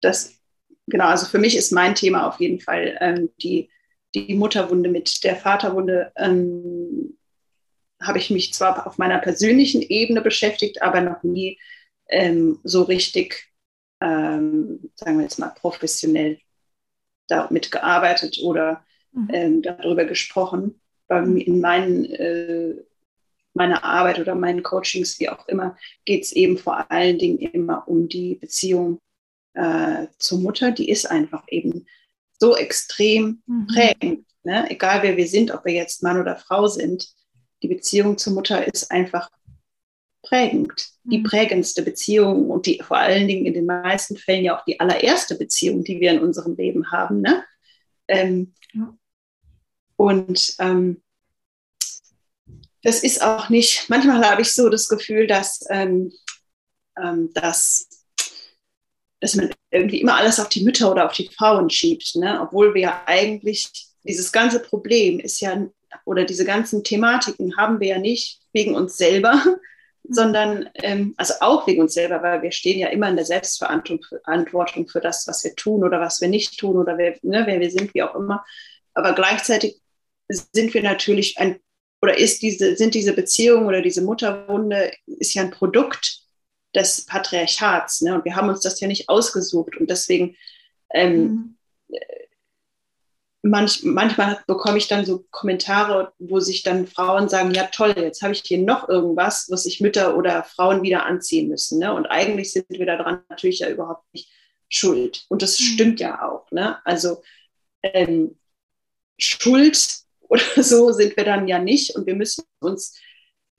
Speaker 2: das, genau, also für mich ist mein Thema auf jeden Fall ähm, die, die Mutterwunde mit der Vaterwunde. Ähm, habe ich mich zwar auf meiner persönlichen Ebene beschäftigt, aber noch nie ähm, so richtig ähm, sagen wir jetzt mal, professionell damit gearbeitet oder mhm. ähm, darüber gesprochen. In meinen, äh, meiner Arbeit oder meinen Coachings, wie auch immer, geht es eben vor allen Dingen immer um die Beziehung äh, zur Mutter. Die ist einfach eben so extrem mhm. prägend. Ne? Egal wer wir sind, ob wir jetzt Mann oder Frau sind, die Beziehung zur Mutter ist einfach prägend. Die mhm. prägendste Beziehung und die vor allen Dingen in den meisten Fällen ja auch die allererste Beziehung, die wir in unserem Leben haben. Ne? Ähm, ja. Und ähm, das ist auch nicht, manchmal habe ich so das Gefühl, dass, ähm, ähm, dass, dass man irgendwie immer alles auf die Mütter oder auf die Frauen schiebt, ne? obwohl wir ja eigentlich, dieses ganze Problem ist ja, oder diese ganzen Thematiken haben wir ja nicht wegen uns selber. Sondern ähm, also auch wegen uns selber, weil wir stehen ja immer in der Selbstverantwortung für das, was wir tun oder was wir nicht tun oder wer, ne, wer wir sind, wie auch immer. Aber gleichzeitig sind wir natürlich ein oder ist diese, sind diese Beziehungen oder diese Mutterwunde ist ja ein Produkt des Patriarchats. Ne? Und wir haben uns das ja nicht ausgesucht. Und deswegen, ähm, mhm. Manch, manchmal bekomme ich dann so Kommentare, wo sich dann Frauen sagen, ja toll, jetzt habe ich hier noch irgendwas, was sich Mütter oder Frauen wieder anziehen müssen. Ne? Und eigentlich sind wir daran natürlich ja überhaupt nicht schuld. Und das mhm. stimmt ja auch. Ne? Also ähm, Schuld oder so sind wir dann ja nicht und wir müssen uns,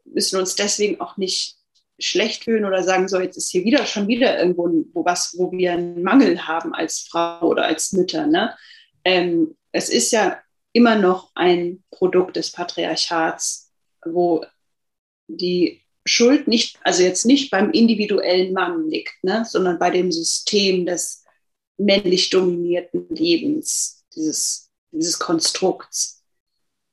Speaker 2: müssen uns deswegen auch nicht schlecht fühlen oder sagen, so jetzt ist hier wieder schon wieder irgendwo wo was, wo wir einen Mangel haben als Frau oder als Mütter. Ne? Ähm, es ist ja immer noch ein Produkt des Patriarchats, wo die Schuld nicht, also jetzt nicht beim individuellen Mann liegt, ne, sondern bei dem System des männlich dominierten Lebens, dieses, dieses Konstrukts.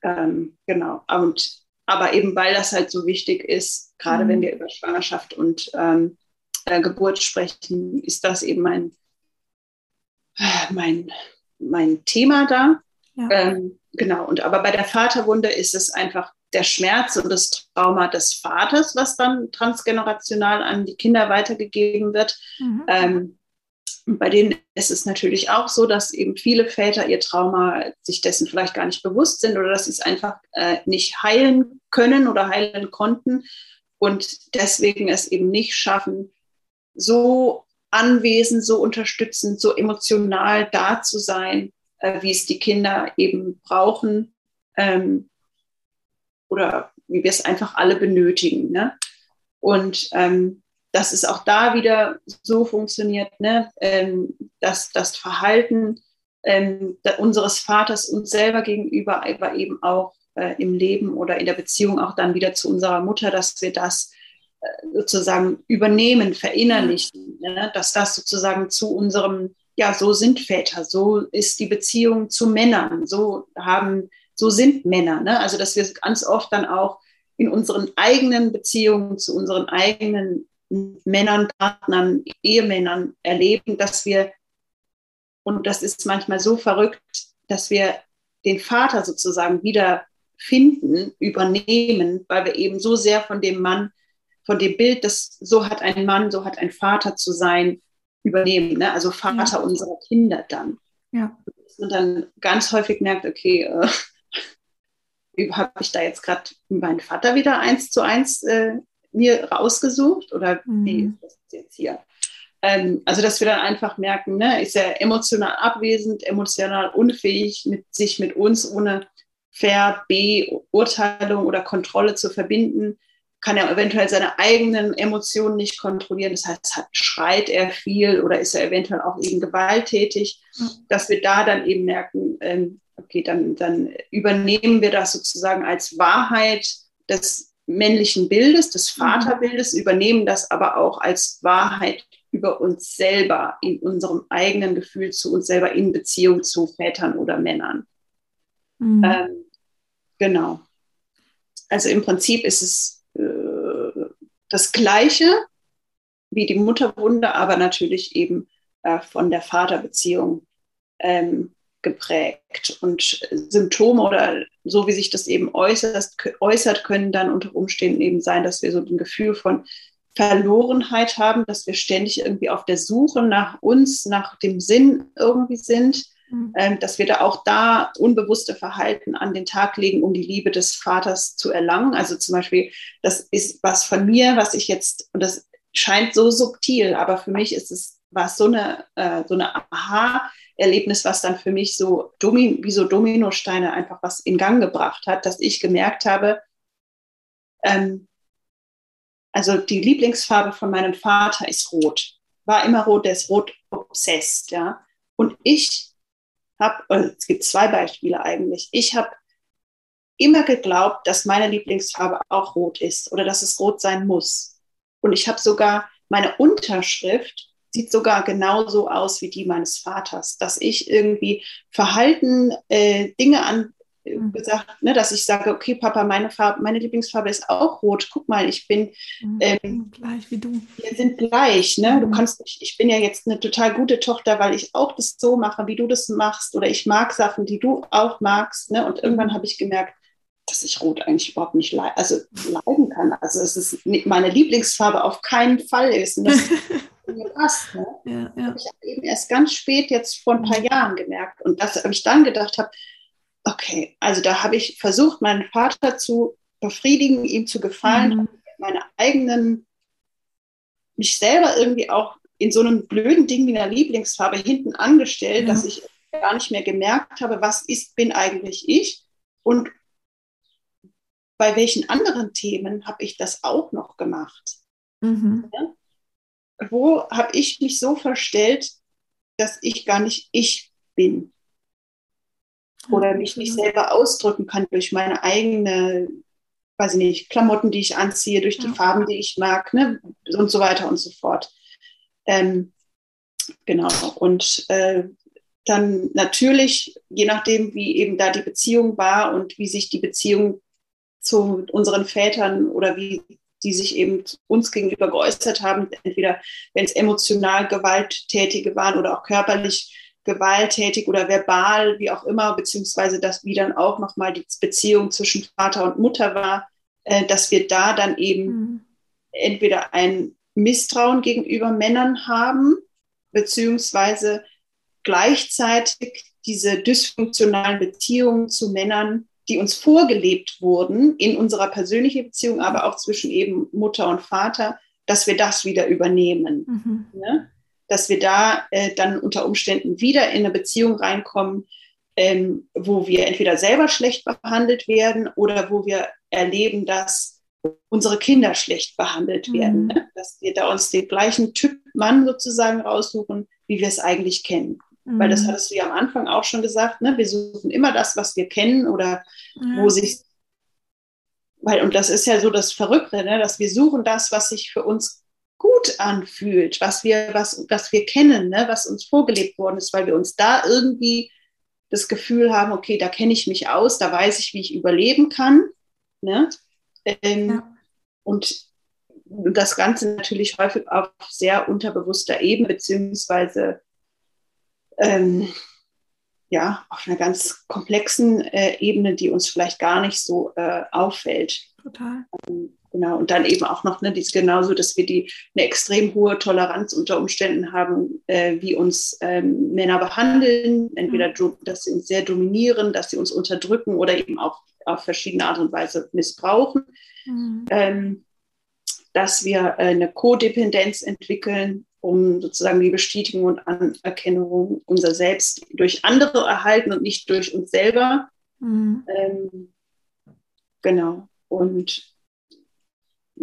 Speaker 2: Ähm, genau. Und, aber eben weil das halt so wichtig ist, gerade mhm. wenn wir über Schwangerschaft und ähm, äh, Geburt sprechen, ist das eben mein, mein, mein Thema da. Ja. Ähm, genau. Und aber bei der Vaterwunde ist es einfach der Schmerz und das Trauma des Vaters, was dann transgenerational an die Kinder weitergegeben wird. Mhm. Ähm, und bei denen ist es natürlich auch so, dass eben viele Väter ihr Trauma sich dessen vielleicht gar nicht bewusst sind oder dass sie es einfach äh, nicht heilen können oder heilen konnten und deswegen es eben nicht schaffen, so anwesend, so unterstützend, so emotional da zu sein, äh, wie es die Kinder eben brauchen ähm, oder wie wir es einfach alle benötigen. Ne? Und ähm, dass es auch da wieder so funktioniert, ne? ähm, dass das Verhalten ähm, unseres Vaters uns selber gegenüber, aber eben auch äh, im Leben oder in der Beziehung auch dann wieder zu unserer Mutter, dass wir das sozusagen übernehmen, verinnerlichen, ne? dass das sozusagen zu unserem, ja, so sind Väter, so ist die Beziehung zu Männern, so haben, so sind Männer. Ne? Also dass wir ganz oft dann auch in unseren eigenen Beziehungen zu unseren eigenen Männern, Partnern, Ehemännern erleben, dass wir, und das ist manchmal so verrückt, dass wir den Vater sozusagen wieder finden, übernehmen, weil wir eben so sehr von dem Mann, von dem Bild, das so hat ein Mann, so hat ein Vater zu sein, übernehmen. Ne? Also Vater ja. unserer Kinder dann. Ja. Und dann ganz häufig merkt, okay, äh, habe ich da jetzt gerade meinen Vater wieder eins zu eins äh, mir rausgesucht oder mhm. wie ist das jetzt hier? Ähm, also, dass wir dann einfach merken, ne, ist er emotional abwesend, emotional unfähig, mit, sich mit uns ohne Verbeurteilung oder Kontrolle zu verbinden, kann er eventuell seine eigenen Emotionen nicht kontrollieren. Das heißt, schreit er viel oder ist er eventuell auch eben gewalttätig, dass wir da dann eben merken, ähm, okay, dann, dann übernehmen wir das sozusagen als Wahrheit des männlichen Bildes, des mhm. Vaterbildes, übernehmen das aber auch als Wahrheit über uns selber, in unserem eigenen Gefühl zu uns selber in Beziehung zu Vätern oder Männern. Mhm. Ähm, genau. Also im Prinzip ist es das Gleiche wie die Mutterwunde, aber natürlich eben äh, von der Vaterbeziehung ähm, geprägt. Und Symptome oder so wie sich das eben äußert, äußert, können dann unter Umständen eben sein, dass wir so ein Gefühl von Verlorenheit haben, dass wir ständig irgendwie auf der Suche nach uns, nach dem Sinn irgendwie sind, mhm. ähm, dass wir da auch da unbewusste Verhalten an den Tag legen, um die Liebe des Vaters zu erlangen. Also zum Beispiel, das ist was von mir, was ich jetzt, und das scheint so subtil, aber für mich ist es war es so eine, äh, so eine Aha-Erlebnis, was dann für mich so Domin wie so Dominosteine einfach was in Gang gebracht hat, dass ich gemerkt habe, ähm, also die Lieblingsfarbe von meinem Vater ist rot. War immer rot, der ist rot obsessed, ja. Und ich habe, es gibt zwei Beispiele eigentlich. Ich habe immer geglaubt, dass meine Lieblingsfarbe auch rot ist oder dass es rot sein muss. Und ich habe sogar meine Unterschrift sieht sogar genauso aus wie die meines Vaters, dass ich irgendwie Verhalten, äh, Dinge an. Gesagt, ne, dass ich sage, okay, Papa, meine Farbe, meine Lieblingsfarbe ist auch rot. Guck mal, ich bin
Speaker 1: mhm. ähm, gleich wie du.
Speaker 2: Wir sind gleich, ne? Du mhm. kannst, ich, ich bin ja jetzt eine total gute Tochter, weil ich auch das so mache, wie du das machst, oder ich mag Sachen, die du auch magst, ne? Und irgendwann habe ich gemerkt, dass ich Rot eigentlich überhaupt nicht leiden, also leiden kann. Also es ist meine Lieblingsfarbe auf keinen Fall ist. Und das mir passt. Ne? Ja, ja. habe ich eben erst ganz spät jetzt vor ein paar Jahren gemerkt. Und dass ich dann gedacht habe, okay, also da habe ich versucht, meinen Vater zu befriedigen, ihm zu gefallen, mhm. meine eigenen, mich selber irgendwie auch in so einem blöden Ding wie einer Lieblingsfarbe hinten angestellt, ja. dass ich gar nicht mehr gemerkt habe, was ist, bin eigentlich ich und bei welchen anderen Themen habe ich das auch noch gemacht? Mhm. Ja? Wo habe ich mich so verstellt, dass ich gar nicht ich bin? Oder mich nicht selber ausdrücken kann durch meine eigene, weiß ich nicht, Klamotten, die ich anziehe, durch die. Farben, die ich mag, ne? und so weiter und so fort. Ähm, genau. Und äh, dann natürlich, je nachdem, wie eben da die Beziehung war und wie sich die Beziehung zu unseren Vätern oder wie die sich eben uns gegenüber geäußert haben, entweder wenn es emotional gewalttätige waren oder auch körperlich gewalttätig oder verbal, wie auch immer, beziehungsweise dass wie dann auch nochmal die Beziehung zwischen Vater und Mutter war, äh, dass wir da dann eben mhm. entweder ein Misstrauen gegenüber Männern haben, beziehungsweise gleichzeitig diese dysfunktionalen Beziehungen zu Männern, die uns vorgelebt wurden, in unserer persönlichen Beziehung, aber auch zwischen eben Mutter und Vater, dass wir das wieder übernehmen. Mhm. Ne? Dass wir da äh, dann unter Umständen wieder in eine Beziehung reinkommen, ähm, wo wir entweder selber schlecht behandelt werden oder wo wir erleben, dass unsere Kinder schlecht behandelt werden. Mhm. Ne? Dass wir da uns den gleichen Typ Mann sozusagen raussuchen, wie wir es eigentlich kennen. Mhm. Weil das mhm. hattest du ja am Anfang auch schon gesagt, ne? wir suchen immer das, was wir kennen oder mhm. wo sich weil, und das ist ja so das Verrückte, ne? dass wir suchen das, was sich für uns gut anfühlt, was wir, was, was wir kennen, ne, was uns vorgelebt worden ist, weil wir uns da irgendwie das Gefühl haben, okay, da kenne ich mich aus, da weiß ich, wie ich überleben kann. Ne? Ähm, ja. Und das Ganze natürlich häufig auf sehr unterbewusster Ebene, beziehungsweise ähm, ja, auf einer ganz komplexen äh, Ebene, die uns vielleicht gar nicht so äh, auffällt.
Speaker 1: Total.
Speaker 2: Ähm, Genau, und dann eben auch noch ne, dies genauso, dass wir die eine extrem hohe Toleranz unter Umständen haben, äh, wie uns ähm, Männer behandeln, entweder mhm. dass sie uns sehr dominieren, dass sie uns unterdrücken oder eben auch auf verschiedene Art und Weise missbrauchen. Mhm. Ähm, dass wir äh, eine Kodependenz entwickeln, um sozusagen die Bestätigung und Anerkennung unser Selbst durch andere erhalten und nicht durch uns selber. Mhm. Ähm, genau. Und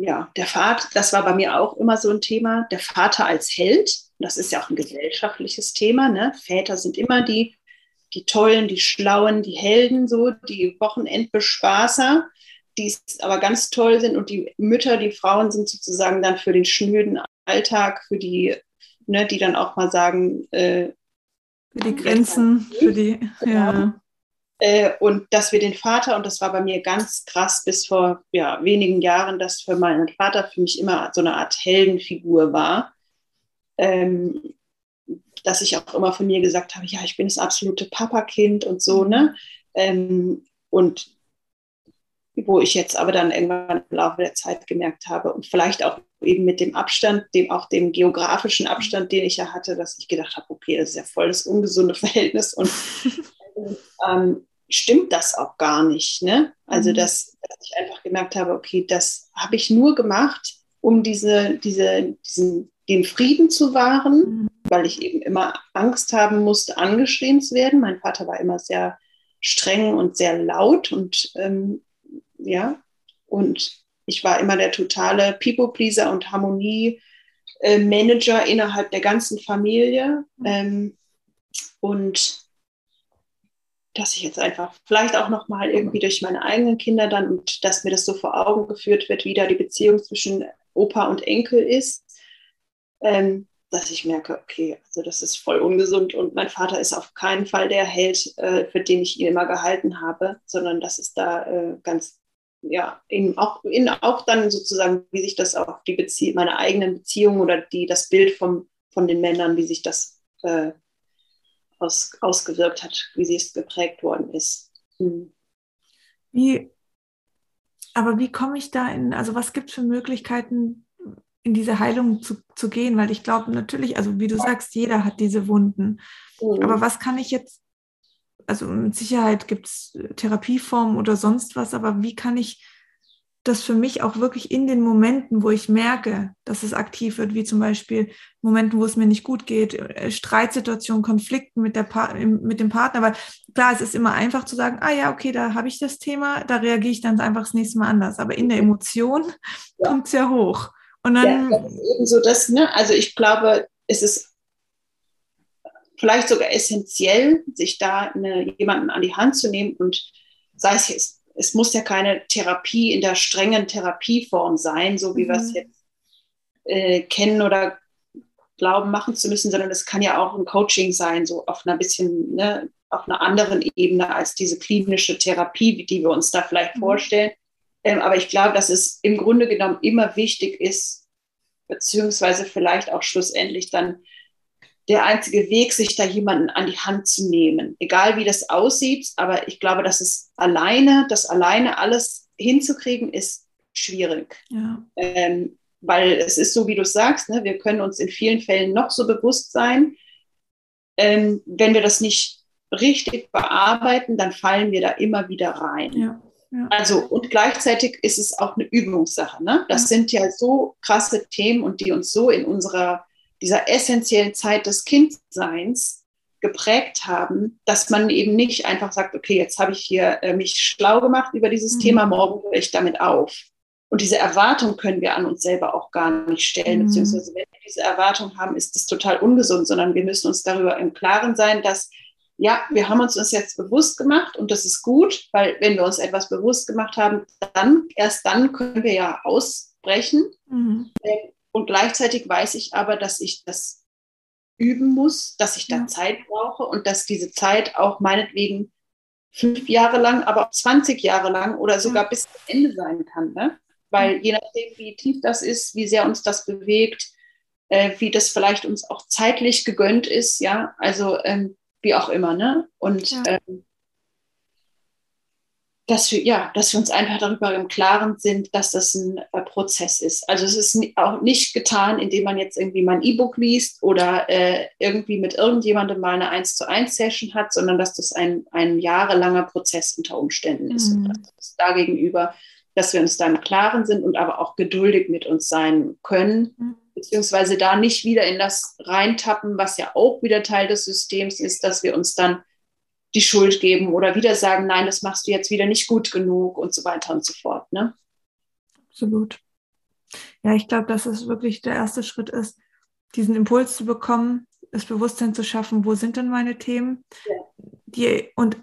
Speaker 2: ja, der Vater, das war bei mir auch immer so ein Thema, der Vater als Held. Das ist ja auch ein gesellschaftliches Thema. Ne? Väter sind immer die, die Tollen, die Schlauen, die Helden, so die Wochenendbespaßer, die aber ganz toll sind. Und die Mütter, die Frauen sind sozusagen dann für den schnöden Alltag, für die, ne, die dann auch mal sagen, äh,
Speaker 1: für die Grenzen, für die, ja.
Speaker 2: Äh, und dass wir den Vater, und das war bei mir ganz krass bis vor ja, wenigen Jahren, dass für meinen Vater für mich immer so eine Art Heldenfigur war. Ähm, dass ich auch immer von mir gesagt habe, ja, ich bin das absolute Papakind und so, ne? Ähm, und wo ich jetzt aber dann irgendwann im Laufe der Zeit gemerkt habe und vielleicht auch eben mit dem Abstand, dem auch dem geografischen Abstand, den ich ja hatte, dass ich gedacht habe, okay, das ist ja voll das ungesunde Verhältnis und ähm, stimmt das auch gar nicht. Ne? Also, mhm. dass, dass, ich einfach gemerkt habe, okay, das habe ich nur gemacht, um diese, diese, diesen, den Frieden zu wahren, mhm. weil ich eben immer Angst haben musste, angeschrien zu werden. Mein Vater war immer sehr streng und sehr laut und ähm, ja, und ich war immer der totale People-Pleaser und Harmonie-Manager innerhalb der ganzen Familie. Mhm. Ähm, und dass ich jetzt einfach vielleicht auch nochmal irgendwie durch meine eigenen Kinder dann und dass mir das so vor Augen geführt wird, wie da die Beziehung zwischen Opa und Enkel ist, ähm, dass ich merke, okay, also das ist voll ungesund und mein Vater ist auf keinen Fall der Held, äh, für den ich ihn immer gehalten habe, sondern das ist da äh, ganz, ja, in, auch, in, auch dann sozusagen, wie sich das auf die Bezie meine eigenen Beziehungen oder die, das Bild vom, von den Männern, wie sich das äh, aus, ausgewirkt hat, wie sie es geprägt worden ist. Hm.
Speaker 1: Wie, aber wie komme ich da in, also was gibt es für Möglichkeiten, in diese Heilung zu, zu gehen, weil ich glaube natürlich, also wie du sagst, jeder hat diese Wunden. Mhm. Aber was kann ich jetzt, also mit Sicherheit gibt es Therapieformen oder sonst was, aber wie kann ich das für mich auch wirklich in den Momenten, wo ich merke, dass es aktiv wird, wie zum Beispiel Momenten, wo es mir nicht gut geht, äh, Streitsituationen, Konflikten mit, der pa mit dem Partner, weil klar, es ist immer einfach zu sagen, ah ja, okay, da habe ich das Thema, da reagiere ich dann einfach das nächste Mal anders. Aber in der Emotion ja. kommt es ja hoch. Und dann,
Speaker 2: ja, das ist eben so das, ne? Also ich glaube, es ist vielleicht sogar essentiell, sich da eine, jemanden an die Hand zu nehmen und sei es jetzt, es muss ja keine Therapie in der strengen Therapieform sein, so wie mhm. wir es mhm. jetzt äh, kennen oder glauben machen zu müssen, sondern es kann ja auch ein Coaching sein, so auf einer bisschen, ne, auf einer anderen Ebene als diese klinische Therapie, die wir uns da vielleicht mhm. vorstellen. Ähm, aber ich glaube, dass es im Grunde genommen immer wichtig ist, beziehungsweise vielleicht auch schlussendlich dann der einzige Weg, sich da jemanden an die Hand zu nehmen. Egal wie das aussieht, aber ich glaube, dass es alleine, das alleine alles hinzukriegen, ist schwierig. Ja. Ähm, weil es ist so, wie du sagst, ne, wir können uns in vielen Fällen noch so bewusst sein. Ähm, wenn wir das nicht richtig bearbeiten, dann fallen wir da immer wieder rein. Ja. Also, und gleichzeitig ist es auch eine Übungssache. Ne? Das sind ja so krasse Themen und die uns so in unserer, dieser essentiellen Zeit des Kindseins geprägt haben, dass man eben nicht einfach sagt, okay, jetzt habe ich hier äh, mich schlau gemacht über dieses mhm. Thema, morgen höre ich damit auf. Und diese Erwartung können wir an uns selber auch gar nicht stellen, mhm. beziehungsweise wenn wir diese Erwartung haben, ist das total ungesund, sondern wir müssen uns darüber im Klaren sein, dass ja, wir haben uns das jetzt bewusst gemacht und das ist gut, weil wenn wir uns etwas bewusst gemacht haben, dann erst dann können wir ja ausbrechen. Mhm. Und gleichzeitig weiß ich aber, dass ich das üben muss, dass ich da ja. Zeit brauche und dass diese Zeit auch meinetwegen fünf Jahre lang, aber auch 20 Jahre lang oder sogar ja. bis zum Ende sein kann. Ne? Weil je nachdem, wie tief das ist, wie sehr uns das bewegt, äh, wie das vielleicht uns auch zeitlich gegönnt ist, ja, also ähm, wie auch immer, ne? Und ja. ähm, dass wir, ja, dass wir uns einfach darüber im Klaren sind, dass das ein äh, Prozess ist. Also es ist auch nicht getan, indem man jetzt irgendwie mal ein E-Book liest oder äh, irgendwie mit irgendjemandem mal eine 1 zu 1 Session hat, sondern dass das ein, ein jahrelanger Prozess unter Umständen ist. Mhm. Und das dagegenüber, dass wir uns da im Klaren sind und aber auch geduldig mit uns sein können. Mhm beziehungsweise da nicht wieder in das reintappen, was ja auch wieder Teil des Systems ist, dass wir uns dann die Schuld geben oder wieder sagen, nein, das machst du jetzt wieder nicht gut genug und so weiter und so fort. Ne?
Speaker 1: Absolut. Ja, ich glaube, dass es wirklich der erste Schritt ist, diesen Impuls zu bekommen, das Bewusstsein zu schaffen, wo sind denn meine Themen, ja. die, und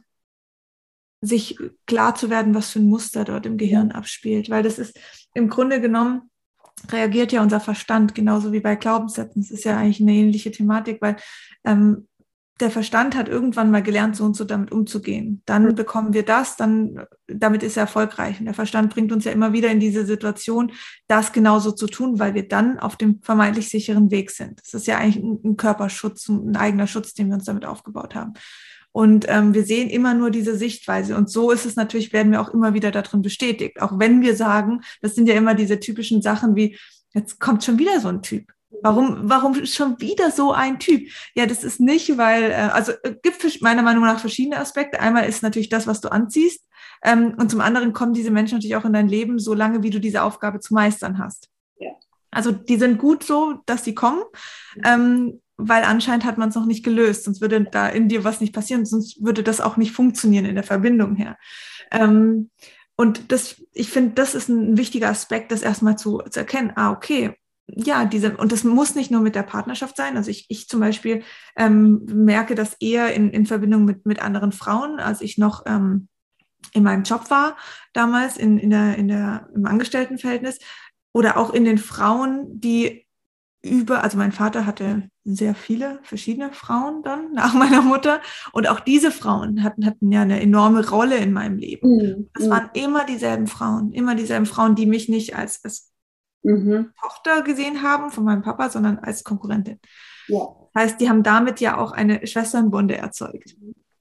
Speaker 1: sich klar zu werden, was für ein Muster dort im Gehirn ja. abspielt, weil das ist im Grunde genommen reagiert ja unser Verstand genauso wie bei Glaubenssätzen. Das ist ja eigentlich eine ähnliche Thematik, weil ähm, der Verstand hat irgendwann mal gelernt, so und so damit umzugehen. Dann mhm. bekommen wir das, dann damit ist er erfolgreich. Und der Verstand bringt uns ja immer wieder in diese Situation, das genauso zu tun, weil wir dann auf dem vermeintlich sicheren Weg sind. Das ist ja eigentlich ein, ein Körperschutz, ein eigener Schutz, den wir uns damit aufgebaut haben. Und ähm, wir sehen immer nur diese Sichtweise. Und so ist es natürlich, werden wir auch immer wieder darin bestätigt. Auch wenn wir sagen, das sind ja immer diese typischen Sachen wie, jetzt kommt schon wieder so ein Typ. Warum, warum schon wieder so ein Typ? Ja, das ist nicht, weil, äh, also äh, gibt meiner Meinung nach verschiedene Aspekte. Einmal ist natürlich das, was du anziehst. Ähm, und zum anderen kommen diese Menschen natürlich auch in dein Leben, so lange wie du diese Aufgabe zu meistern hast. Ja. Also die sind gut so, dass sie kommen. Ähm, weil anscheinend hat man es noch nicht gelöst, sonst würde da in dir was nicht passieren, sonst würde das auch nicht funktionieren in der Verbindung her. Ähm, und das, ich finde, das ist ein wichtiger Aspekt, das erstmal zu, zu erkennen. Ah, okay, ja, diese, und das muss nicht nur mit der Partnerschaft sein. Also ich, ich zum Beispiel ähm, merke das eher in, in Verbindung mit, mit anderen Frauen, als ich noch ähm, in meinem Job war, damals in, in der, in der, im Angestelltenverhältnis, oder auch in den Frauen, die über, also mein Vater hatte sehr viele verschiedene Frauen dann nach meiner Mutter und auch diese Frauen hatten, hatten ja eine enorme Rolle in meinem Leben. Mhm. Das mhm. waren immer dieselben Frauen, immer dieselben Frauen, die mich nicht als, als mhm. Tochter gesehen haben von meinem Papa, sondern als Konkurrentin. Ja. Das heißt, die haben damit ja auch eine Schwesternbunde erzeugt.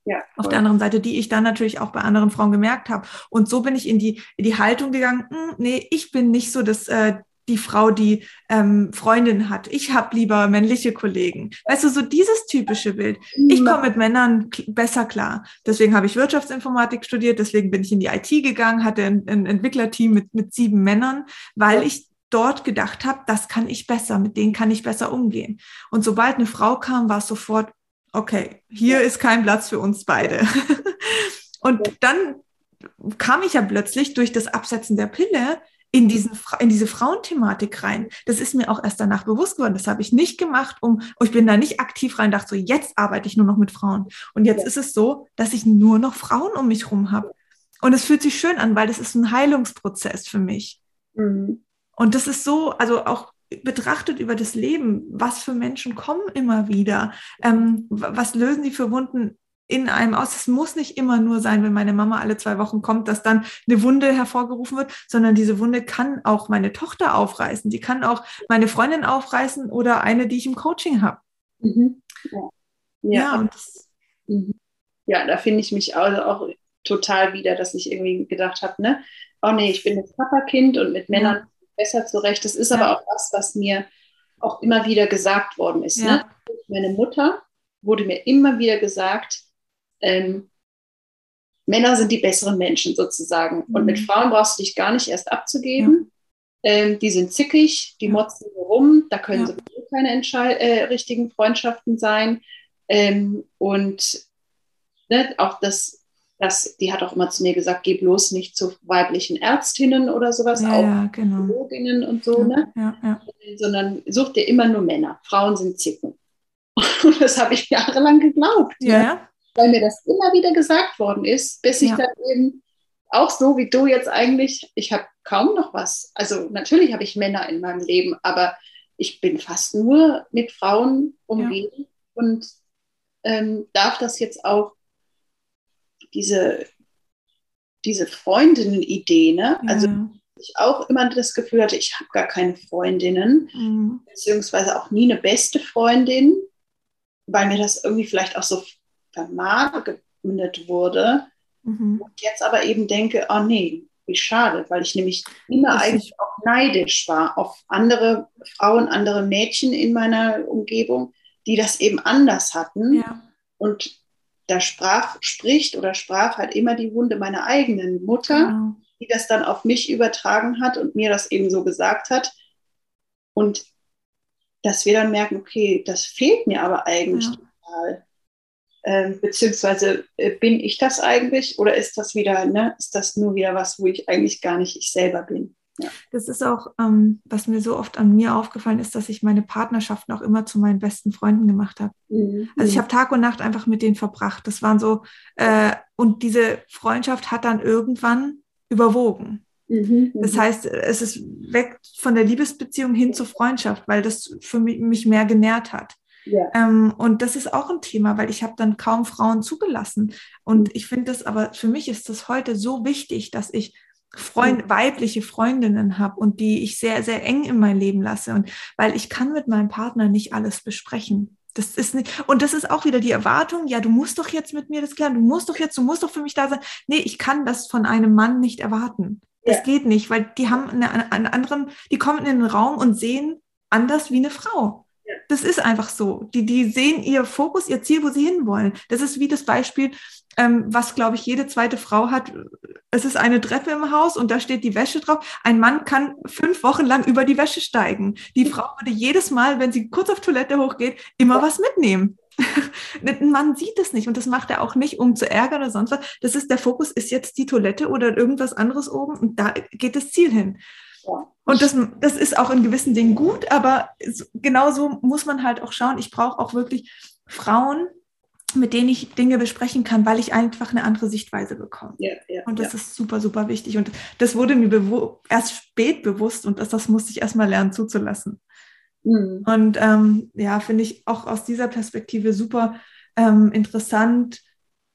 Speaker 1: Ja, Auf der anderen Seite, die ich dann natürlich auch bei anderen Frauen gemerkt habe. Und so bin ich in die, in die Haltung gegangen, hm, nee, ich bin nicht so das, äh, die Frau, die ähm, Freundin hat. Ich habe lieber männliche Kollegen. Weißt du, so dieses typische Bild. Ich komme mit Männern besser klar. Deswegen habe ich Wirtschaftsinformatik studiert, deswegen bin ich in die IT gegangen, hatte ein, ein Entwicklerteam mit, mit sieben Männern, weil ich dort gedacht habe, das kann ich besser, mit denen kann ich besser umgehen. Und sobald eine Frau kam, war es sofort, okay, hier ist kein Platz für uns beide. Und dann kam ich ja plötzlich durch das Absetzen der Pille in, diesen, in diese Frauenthematik rein. Das ist mir auch erst danach bewusst geworden. Das habe ich nicht gemacht, um, oh, ich bin da nicht aktiv rein, dachte so, jetzt arbeite ich nur noch mit Frauen. Und jetzt ist es so, dass ich nur noch Frauen um mich rum habe. Und es fühlt sich schön an, weil das ist ein Heilungsprozess für mich. Mhm. Und das ist so, also auch betrachtet über das Leben, was für Menschen kommen immer wieder, ähm, was lösen die für Wunden in einem aus. Es muss nicht immer nur sein, wenn meine Mama alle zwei Wochen kommt, dass dann eine Wunde hervorgerufen wird, sondern diese Wunde kann auch meine Tochter aufreißen. Die kann auch meine Freundin aufreißen oder eine, die ich im Coaching habe. Mhm.
Speaker 2: Ja. Ja, ja, und das, mhm. ja, da finde ich mich auch, auch total wieder, dass ich irgendwie gedacht habe, ne, oh nee, ich bin jetzt Papakind und mit Männern. Besser zurecht. Das ist ja. aber auch was, was mir auch immer wieder gesagt worden ist. Ne? Meine Mutter wurde mir immer wieder gesagt, ähm, Männer sind die besseren Menschen sozusagen. Und mit mhm. Frauen brauchst du dich gar nicht erst abzugeben. Ja. Ähm, die sind zickig, die motzen rum, da können ja. sowieso keine äh, richtigen Freundschaften sein. Ähm, und ne, auch das, das, die hat auch immer zu mir gesagt, geh bloß nicht zu weiblichen Ärztinnen oder sowas, ja, auch genau. Psychologinnen und so, ne? sondern such dir immer nur Männer. Frauen sind Zicken. Und das habe ich jahrelang geglaubt.
Speaker 1: Ja, ne?
Speaker 2: weil mir das immer wieder gesagt worden ist, bis ich ja. dann eben auch so wie du jetzt eigentlich, ich habe kaum noch was. Also natürlich habe ich Männer in meinem Leben, aber ich bin fast nur mit Frauen umgeben ja. und ähm, darf das jetzt auch diese, diese Freundinnen-Idee, ne? Ja. Also ich auch immer das Gefühl hatte, ich habe gar keine Freundinnen, mhm. beziehungsweise auch nie eine beste Freundin, weil mir das irgendwie vielleicht auch so vermarktet wurde. Mhm. Und jetzt aber eben denke, oh nee, wie schade, weil ich nämlich immer das eigentlich auch neidisch war auf andere Frauen, andere Mädchen in meiner Umgebung, die das eben anders hatten. Ja. Und da sprach, spricht oder sprach halt immer die Wunde meiner eigenen Mutter, genau. die das dann auf mich übertragen hat und mir das eben so gesagt hat. Und dass wir dann merken, okay, das fehlt mir aber eigentlich ja. total. Ähm, beziehungsweise äh, bin ich das eigentlich oder ist das wieder, ne, ist das nur wieder was, wo ich eigentlich gar nicht ich selber bin?
Speaker 1: Ja. Das ist auch, ähm, was mir so oft an mir aufgefallen ist, dass ich meine Partnerschaften auch immer zu meinen besten Freunden gemacht habe. Mhm. Also ich habe Tag und Nacht einfach mit denen verbracht. Das waren so, äh, und diese Freundschaft hat dann irgendwann überwogen. Mhm, das heißt, es ist weg von der Liebesbeziehung hin zur Freundschaft, weil das für mich, mich mehr genährt hat. Ja. Ähm, und das ist auch ein Thema, weil ich habe dann kaum Frauen zugelassen. Und mhm. ich finde das aber, für mich ist das heute so wichtig, dass ich Freund, weibliche Freundinnen habe und die ich sehr, sehr eng in mein Leben lasse. Und weil ich kann mit meinem Partner nicht alles besprechen. Das ist nicht, und das ist auch wieder die Erwartung, ja, du musst doch jetzt mit mir das klären, du musst doch jetzt, du musst doch für mich da sein. Nee, ich kann das von einem Mann nicht erwarten. Das ja. geht nicht, weil die haben eine, einen anderen, die kommen in den Raum und sehen anders wie eine Frau. Das ist einfach so. Die, die sehen ihr Fokus, ihr Ziel, wo sie hinwollen. Das ist wie das Beispiel, ähm, was, glaube ich, jede zweite Frau hat. Es ist eine Treppe im Haus und da steht die Wäsche drauf. Ein Mann kann fünf Wochen lang über die Wäsche steigen. Die Frau würde jedes Mal, wenn sie kurz auf Toilette hochgeht, immer was mitnehmen. Ein Mann sieht es nicht und das macht er auch nicht, um zu ärgern oder sonst was. Das ist der Fokus, ist jetzt die Toilette oder irgendwas anderes oben und da geht das Ziel hin. Und das, das ist auch in gewissen Dingen gut, aber genauso muss man halt auch schauen. Ich brauche auch wirklich Frauen, mit denen ich Dinge besprechen kann, weil ich einfach eine andere Sichtweise bekomme. Ja, ja, und das ja. ist super, super wichtig. Und das wurde mir erst spät bewusst und das, das musste ich erstmal lernen zuzulassen. Mhm. Und ähm, ja, finde ich auch aus dieser Perspektive super ähm, interessant,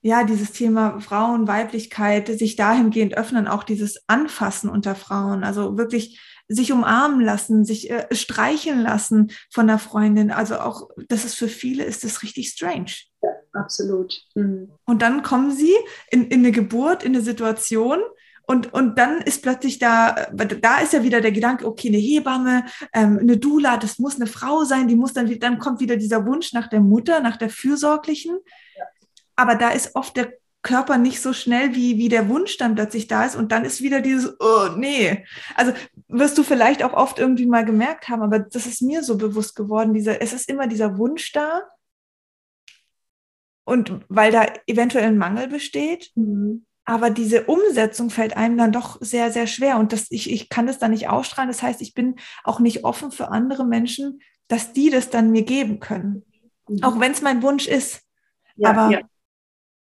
Speaker 1: ja, dieses Thema Frauen, Weiblichkeit, sich dahingehend öffnen, auch dieses Anfassen unter Frauen, also wirklich sich umarmen lassen, sich äh, streicheln lassen von der Freundin. Also auch, das ist für viele ist das richtig strange.
Speaker 2: Ja, absolut. Mhm.
Speaker 1: Und dann kommen sie in, in eine Geburt, in eine Situation, und, und dann ist plötzlich da, da ist ja wieder der Gedanke, okay, eine Hebamme, ähm, eine Dula, das muss eine Frau sein, die muss dann, dann kommt wieder dieser Wunsch nach der Mutter, nach der Fürsorglichen. Ja. Aber da ist oft der Körper nicht so schnell, wie, wie der Wunsch dann plötzlich da ist. Und dann ist wieder dieses, oh, nee. Also wirst du vielleicht auch oft irgendwie mal gemerkt haben, aber das ist mir so bewusst geworden, dieser, es ist immer dieser Wunsch da. Und weil da eventuell ein Mangel besteht. Mhm. Aber diese Umsetzung fällt einem dann doch sehr, sehr schwer. Und das, ich, ich kann das dann nicht ausstrahlen. Das heißt, ich bin auch nicht offen für andere Menschen, dass die das dann mir geben können. Mhm. Auch wenn es mein Wunsch ist. Ja, aber ja.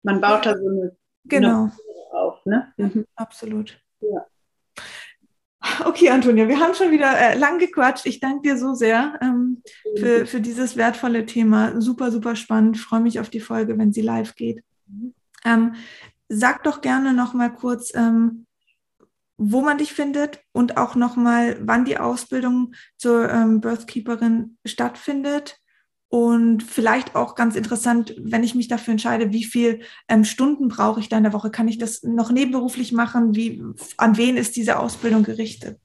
Speaker 2: Man baut da so eine,
Speaker 1: genau. Eine auf. Ne? Mhm. Absolut. Ja. Okay, Antonia, wir haben schon wieder äh, lang gequatscht. Ich danke dir so sehr ähm, für, für dieses wertvolle Thema. Super, super spannend. Freue mich auf die Folge, wenn sie live geht. Ähm, sag doch gerne noch mal kurz, ähm, wo man dich findet und auch noch mal, wann die Ausbildung zur ähm, Birthkeeperin stattfindet und vielleicht auch ganz interessant, wenn ich mich dafür entscheide, wie viel ähm, Stunden brauche ich da in der Woche? Kann ich das noch nebenberuflich machen? Wie, an wen ist diese Ausbildung gerichtet?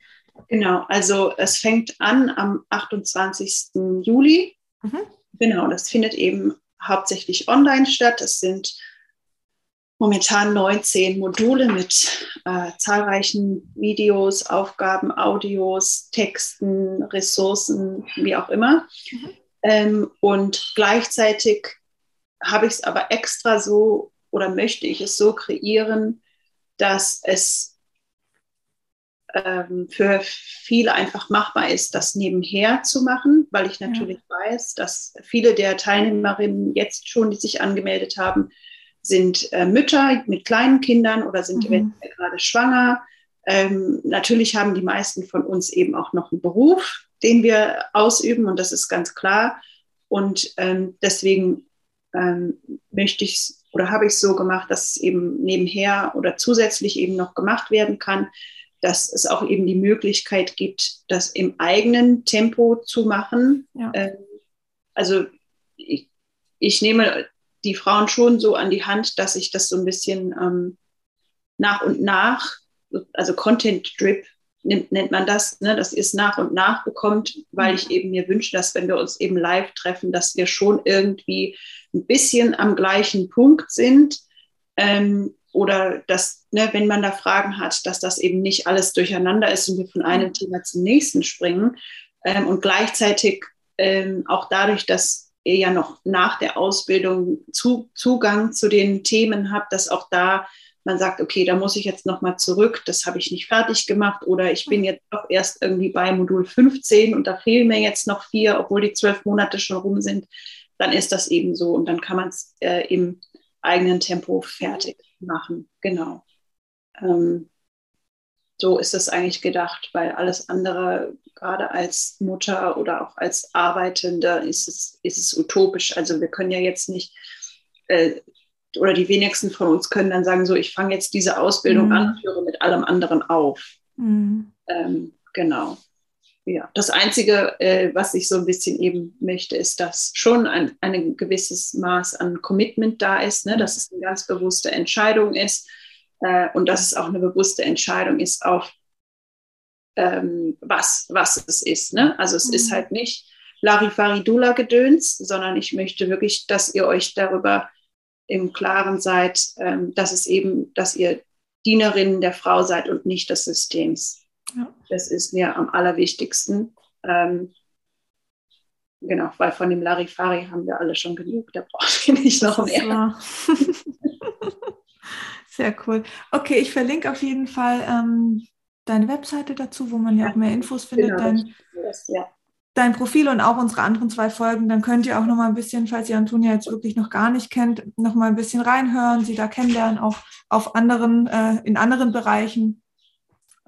Speaker 2: Genau, also es fängt an am 28. Juli. Mhm. Genau, das findet eben hauptsächlich online statt. Es sind momentan 19 Module mit äh, zahlreichen Videos, Aufgaben, Audios, Texten, Ressourcen, wie auch immer. Mhm. Ähm, und gleichzeitig habe ich es aber extra so oder möchte ich es so kreieren, dass es ähm, für viele einfach machbar ist, das nebenher zu machen, weil ich natürlich ja. weiß, dass viele der Teilnehmerinnen jetzt schon, die sich angemeldet haben, sind äh, Mütter mit kleinen Kindern oder sind mhm. eventuell gerade schwanger. Ähm, natürlich haben die meisten von uns eben auch noch einen Beruf, den wir ausüben und das ist ganz klar. Und ähm, deswegen ähm, möchte ich oder habe ich es so gemacht, dass es eben nebenher oder zusätzlich eben noch gemacht werden kann, dass es auch eben die Möglichkeit gibt, das im eigenen Tempo zu machen. Ja. Ähm, also ich, ich, nehme die Frauen schon so an die Hand, dass ich das so ein bisschen ähm, nach und nach, also Content Nennt, nennt man das, ne, dass ihr es nach und nach bekommt, weil ich eben mir wünsche, dass wenn wir uns eben live treffen, dass wir schon irgendwie ein bisschen am gleichen Punkt sind. Ähm, oder dass, ne, wenn man da Fragen hat, dass das eben nicht alles durcheinander ist und wir von einem Thema zum nächsten springen. Ähm, und gleichzeitig ähm, auch dadurch, dass ihr ja noch nach der Ausbildung zu, Zugang zu den Themen habt, dass auch da man sagt, okay, da muss ich jetzt nochmal zurück, das habe ich nicht fertig gemacht oder ich bin jetzt doch erst irgendwie bei Modul 15 und da fehlen mir jetzt noch vier, obwohl die zwölf Monate schon rum sind, dann ist das eben so und dann kann man es äh, im eigenen Tempo fertig machen. Genau. Ähm, so ist es eigentlich gedacht, weil alles andere, gerade als Mutter oder auch als Arbeitende, ist es, ist es utopisch. Also wir können ja jetzt nicht äh, oder die wenigsten von uns können dann sagen, so, ich fange jetzt diese Ausbildung mhm. an, höre mit allem anderen auf. Mhm. Ähm, genau. Ja, das Einzige, äh, was ich so ein bisschen eben möchte, ist, dass schon ein, ein gewisses Maß an Commitment da ist, ne? dass es eine ganz bewusste Entscheidung ist äh, und dass es auch eine bewusste Entscheidung ist auf ähm, was, was es ist. Ne? Also es mhm. ist halt nicht Larifari-Dula-Gedöns, sondern ich möchte wirklich, dass ihr euch darüber im Klaren seid, ähm, dass es eben, dass ihr Dienerinnen der Frau seid und nicht des Systems. Ja. Das ist mir am allerwichtigsten. Ähm, genau, weil von dem Larifari haben wir alle schon genug, da braucht ihr nicht noch mehr.
Speaker 1: Sehr cool. Okay, ich verlinke auf jeden Fall ähm, deine Webseite dazu, wo man ja auch mehr Infos findet. Genau, dein, ja. Dein Profil und auch unsere anderen zwei Folgen. Dann könnt ihr auch noch mal ein bisschen, falls ihr Antonia jetzt wirklich noch gar nicht kennt, noch mal ein bisschen reinhören, sie da kennenlernen, auch auf anderen, äh, in anderen Bereichen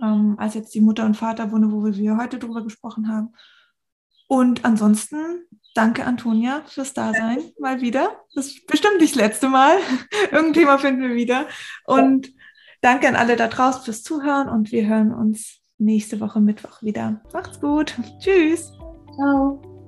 Speaker 1: ähm, als jetzt die Mutter- und Vaterwunde, wo wir heute drüber gesprochen haben. Und ansonsten danke Antonia fürs Dasein mal wieder. Das ist bestimmt nicht das letzte Mal. Irgendein Thema finden wir wieder. Und danke an alle da draußen fürs Zuhören und wir hören uns nächste Woche Mittwoch wieder. Macht's gut. Tschüss. Ciao.